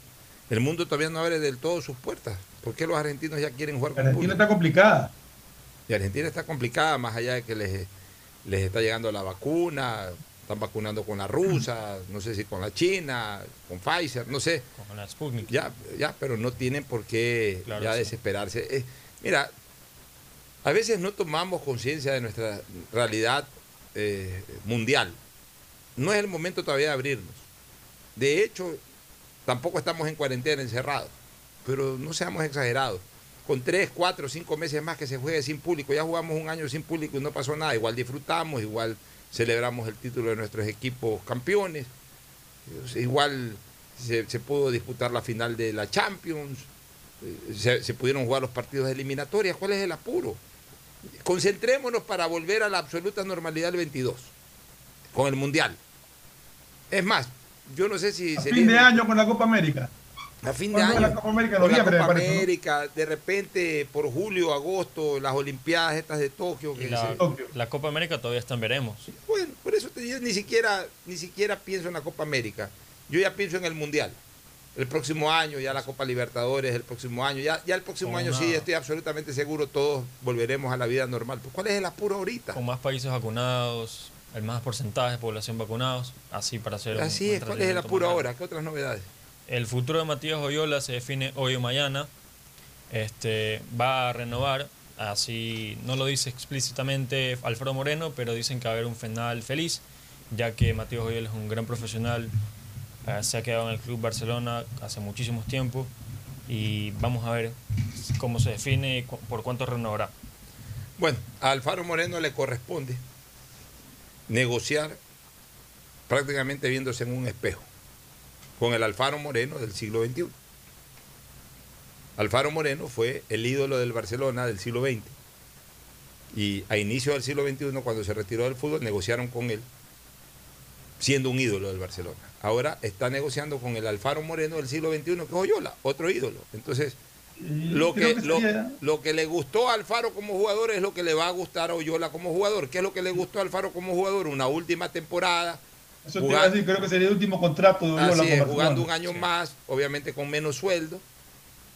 el mundo todavía no abre del todo sus puertas. ¿Por qué los argentinos ya quieren jugar con Argentina está complicada. Y Argentina está complicada, más allá de que les, les está llegando la vacuna, están vacunando con la rusa, no sé si con la china, con Pfizer, no sé. Con la Sputnik. Ya, ya, pero no tienen por qué Claro, ya sí. desesperarse. Eh, mira, a veces no tomamos conciencia de nuestra realidad eh, mundial. No es el momento todavía de abrirnos. De hecho, tampoco estamos en cuarentena encerrados, pero no seamos exagerados. Con tres, cuatro, cinco meses más que se juegue sin público, ya jugamos un año sin público y no pasó nada. Igual disfrutamos, igual celebramos el título de nuestros equipos campeones, igual se, pudo disputar la final de la Champions, eh, se, se pudieron jugar los partidos de eliminatorias. ¿Cuál es el apuro? Concentrémonos para volver a la absoluta normalidad del 22, con el Mundial. Es más, yo no sé si A sería- fin de año con la Copa América. a fin de ¿Cuándo es año. la Copa América? Con la Copa. América, de repente por julio, agosto, las Olimpiadas estas de Tokio. Que la, se- la Copa América todavía está en veremos. Bueno, por eso te- yo ni siquiera, ni siquiera pienso en la Copa América. Yo ya pienso en el Mundial. El próximo año, ya la Copa Libertadores, el próximo año, ya, ya el próximo año sí, estoy absolutamente seguro, todos volveremos a la vida normal. Pues, ¿Cuál es el apuro ahorita? Con más países vacunados, el más porcentaje de población vacunados, así para hacer Así un es, ¿cuál es el apuro ahora? ¿Qué otras novedades? El futuro de Matías Oyola se define hoy o mañana. Este, va a renovar, así no lo dice explícitamente Alfredo Moreno, pero dicen que va a haber un final feliz, ya que Matías Oyola es un gran profesional, eh, se ha quedado en el Club Barcelona hace muchísimos tiempos y vamos a ver cómo se define y por cuánto renovará. Bueno, a Alfaro Moreno le corresponde negociar prácticamente viéndose en un espejo con el Alfaro Moreno del siglo XXI. Alfaro Moreno fue el ídolo del Barcelona del siglo XX. Y a inicio del siglo XXI, cuando se retiró del fútbol, negociaron con él, siendo un ídolo del Barcelona. Ahora está negociando con el Alfaro Moreno del siglo XXI, que es Oyola, otro ídolo. Entonces, lo que, que lo, sería- lo que le gustó a Alfaro como jugador es lo que le va a gustar a Oyola como jugador. ¿Qué es lo que le gustó a Alfaro como jugador? Una última temporada. Eso te iba a decir, creo que sería el último contrato de Oyola Así es, jugando un año más, obviamente con menos sueldo.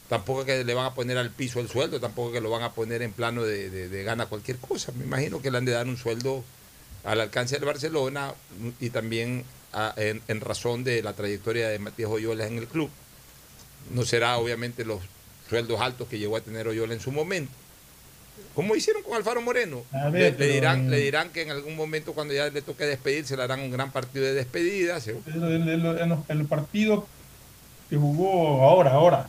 Tampoco es que le van a poner al piso el sueldo, tampoco es que lo van a poner en plano de, de- de gana cualquier cosa. Me imagino que le han de dar un sueldo al alcance del Barcelona y también a- en, en razón de la trayectoria de Matías Oyola en el club. No será obviamente los sueldos altos que llegó a tener Oyola en su momento. Como hicieron con Alfaro Moreno. Le, pero- dirán, le dirán que en algún momento cuando ya le toque despedirse le harán un gran partido de despedida. se- El, partido que jugó ahora, ahora,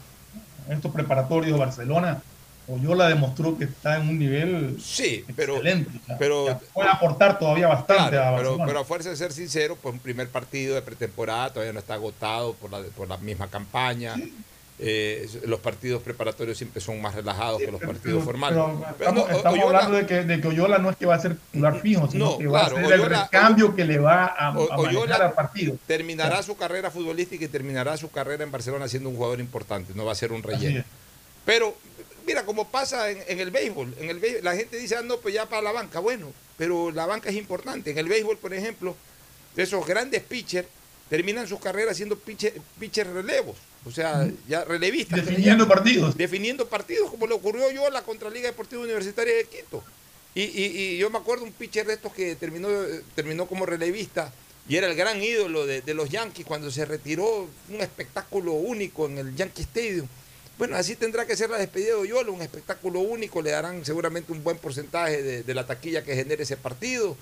estos preparatorios de Barcelona, Oyola demostró que está en un nivel Sí, pero, excelente. o sea, pero puede aportar todavía bastante Claro, a pero, Barcelona. pero a fuerza de ser sincero, pues un primer partido de pretemporada todavía no está agotado por la, por la misma campaña. Eh, los partidos preparatorios siempre son más relajados que los partidos formales. pero estamos, no, estamos Oyola- hablando de que, de que Oyola no es que va a ser titular fijo, sino No, que va claro, a ser el recambio que le va a, a O- manejar Oyola al partido. terminará su carrera futbolística y terminará su carrera en Barcelona siendo un jugador importante, no va a ser un relleno. Pero mira, como pasa en, en el béisbol, en el béisbol, la gente dice, ah, no, pues ya para la banca. Bueno, pero la banca es importante. En el béisbol, por ejemplo, esos grandes pitchers terminan sus carreras siendo pitcher, pitchers relevos, o sea, ya relevistas. Definiendo Ya- partidos. Definiendo partidos, como le ocurrió yo a la contra Liga Deportiva Universitaria de Quito. Y, y- y yo me acuerdo un pitcher de estos que terminó, terminó como relevista y era el gran ídolo de, de los Yankees cuando se retiró, un espectáculo único en el Yankee Stadium. Bueno, así tendrá que ser la despedida de Oyola, un espectáculo único, le darán seguramente un buen porcentaje de, la taquilla que genere ese partido.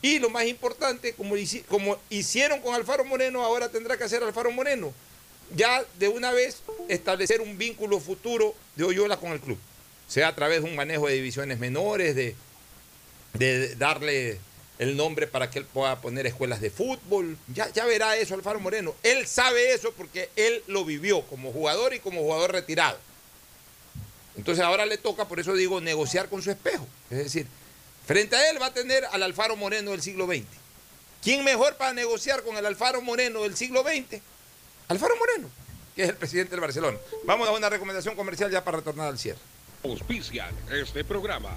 Y lo más importante, como, hici- como hicieron con Alfaro Moreno, ahora tendrá que hacer Alfaro Moreno. Ya de una vez establecer un vínculo futuro de Oyola con el club. Sea a través de un manejo de divisiones menores, de darle el nombre para que él pueda poner escuelas de fútbol. Ya, ya verá eso Alfaro Moreno. Él sabe eso porque él lo vivió como jugador y como jugador retirado. Entonces ahora le toca, por eso digo, negociar con su espejo. Es decir, frente a él va a tener al Alfaro Moreno del siglo XX. ¿Quién mejor para negociar con el Alfaro Moreno del siglo XX? Alfaro Moreno, que es el presidente del Barcelona. Vamos a una recomendación comercial ya para retornar al cierre. Auspician este programa.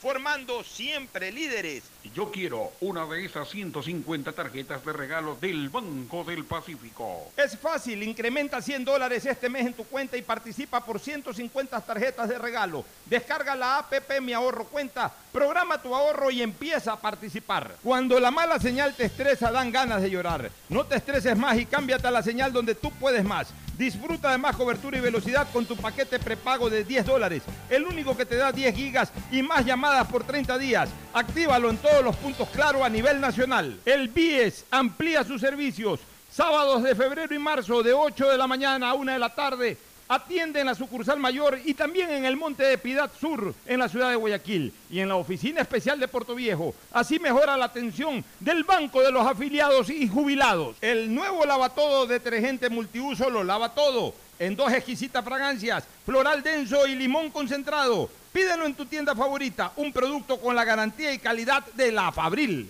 formando siempre líderes. Yo quiero una de esas 150 tarjetas de regalo del Banco del Pacífico. Es fácil, incrementa 100 dólares este mes en tu cuenta y participa por 150 tarjetas de regalo. Descarga la APP Mi Ahorro Cuenta, programa tu ahorro y empieza a participar. Cuando la mala señal te estresa, dan ganas de llorar. No te estreses más y cámbiate a la señal donde tú puedes más. Disfruta de más cobertura y velocidad con tu paquete prepago de 10 dólares, el único que te da 10 gigas y más llamadas por 30 días. Actívalo en todos los puntos claro a nivel nacional. El BIES amplía sus servicios. Sábados de febrero y marzo de 8 de la mañana a 1 de la tarde. Atiende en la sucursal mayor y también en el Monte de Piedad Sur, en la ciudad de Guayaquil, y en la oficina especial de Puerto Viejo. Así mejora la atención del Banco de los Afiliados y Jubilados. El nuevo lavatodo detergente multiuso lo lava todo, en dos exquisitas fragancias, floral denso y limón concentrado. Pídelo en tu tienda favorita, un producto con la garantía y calidad de la Fabril.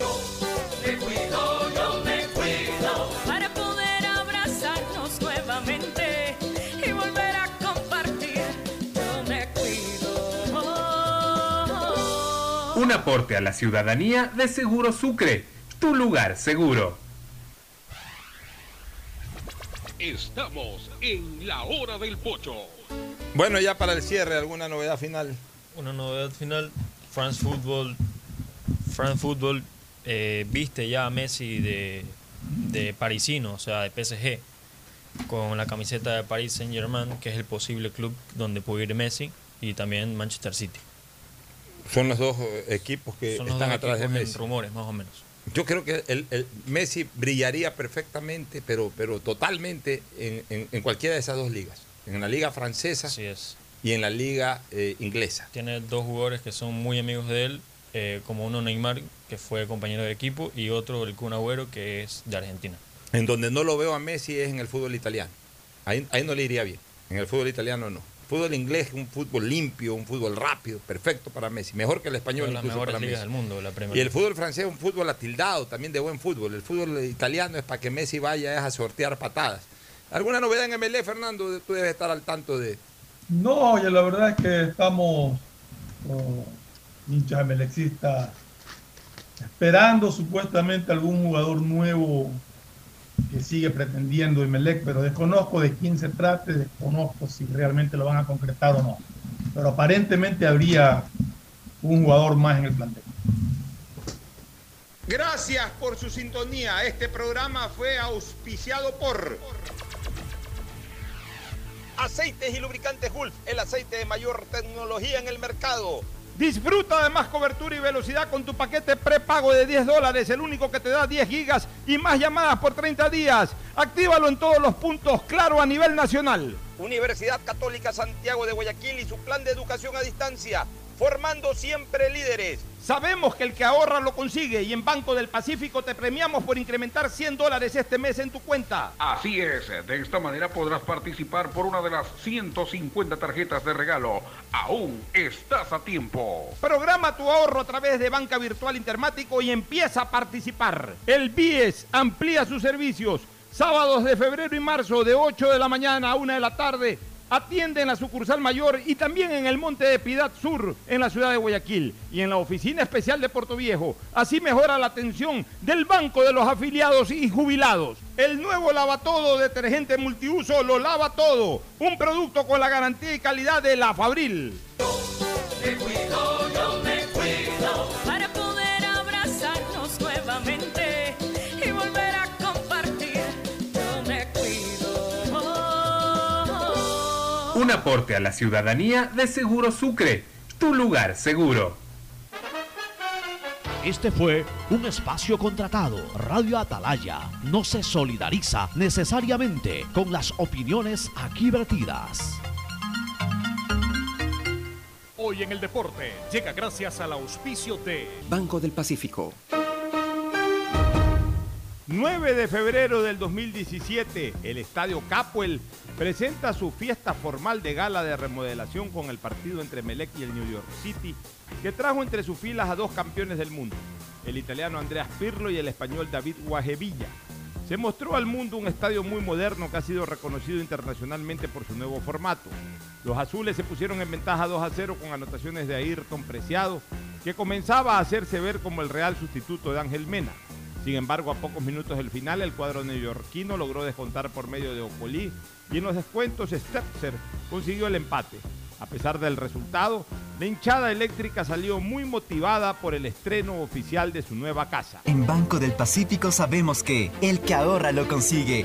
Me cuido, yo me cuido para poder abrazarnos nuevamente Un aporte a la ciudadanía de Seguro Sucre, tu lugar seguro. Estamos en la hora del pocho. Bueno, ya para el cierre, ¿alguna novedad final? Una novedad final, France Football, France Football eh, viste ya a Messi de, de parisino, o sea, de PSG, con la camiseta de Paris Saint Germain, que es el posible club donde puede ir Messi, y también Manchester City. Son los dos equipos que Son los están dos atrás de equipos en Messi. rumores, más o menos. Yo creo que el, el Messi brillaría perfectamente, pero, pero totalmente en, en- en cualquiera de esas dos ligas. En la liga francesa y en la liga eh, inglesa. Tiene dos jugadores que son muy amigos de él, eh, como uno Neymar, que fue compañero de equipo, y otro el Kun Agüero, que es de Argentina. En donde no lo veo a Messi es en el fútbol italiano. Ahí, ahí no le iría bien. En el fútbol italiano no. Fútbol inglés, un fútbol limpio, un fútbol rápido, perfecto para Messi. Mejor que el español las incluso para Messi. del mundo, la Premier Y el fútbol francés es un fútbol atildado, también de buen fútbol. El fútbol italiano es para que Messi vaya es a sortear patadas. ¿Alguna novedad en MLE, Fernando? Tú debes estar al tanto de... No, oye, la verdad es que estamos como hinchas melexistas esperando supuestamente algún jugador nuevo que sigue pretendiendo Emelec, pero desconozco de quién se trate, desconozco si realmente lo van a concretar o no. Pero aparentemente habría un jugador más en el plantel. Gracias por su sintonía. Este programa fue auspiciado por Aceites y lubricantes Gulf, el aceite de mayor tecnología en el mercado. Disfruta de más cobertura y velocidad con tu paquete prepago de 10 dólares, el único que te da 10 gigas y más llamadas por 30 días. Actívalo en todos los puntos, claro, a nivel nacional. Universidad Católica Santiago de Guayaquil y su plan de educación a distancia, formando siempre líderes. Sabemos que el que ahorra lo consigue y en Banco del Pacífico te premiamos por incrementar 100 dólares este mes en tu cuenta. Así es, de esta manera podrás participar por una de las 150 tarjetas de regalo. Aún estás a tiempo. Programa tu ahorro a través de Banca Virtual Intermático y empieza a participar. El BIES amplía sus servicios. Sábados de febrero y marzo de 8 de la mañana a 1 de la tarde. Atiende en la sucursal mayor y también en el Monte de Piedad Sur, en la ciudad de Guayaquil, y en la oficina especial de Puerto Viejo. Así mejora la atención del Banco de los Afiliados y Jubilados. El nuevo lavatodo detergente multiuso lo lava todo. Un producto con la garantía y calidad de la Fabril. Un aporte a la ciudadanía de Seguro Sucre, tu lugar seguro. Este fue un espacio contratado. Radio Atalaya no se solidariza necesariamente con las opiniones aquí vertidas. Hoy en el deporte llega gracias al auspicio de Banco del Pacífico. 9 de febrero del 2017, el Estadio Capuel presenta su fiesta formal de gala de remodelación con el partido entre Melec y el New York City, que trajo entre sus filas a dos campeones del mundo, el italiano Andreas Pirlo y el español David Guajevilla. Se mostró al mundo un estadio muy moderno que ha sido reconocido internacionalmente por su nuevo formato. Los azules se pusieron en ventaja 2 a 0 con anotaciones de Ayrton Preciado, que comenzaba a hacerse ver como el real sustituto de Ángel Mena. Sin embargo, a pocos minutos del final, el cuadro neoyorquino logró descontar por medio de Ocolí y en los descuentos Stetzer consiguió el empate. A pesar del resultado, la hinchada eléctrica salió muy motivada por el estreno oficial de su nueva casa. En Banco del Pacífico sabemos que el que ahorra lo consigue.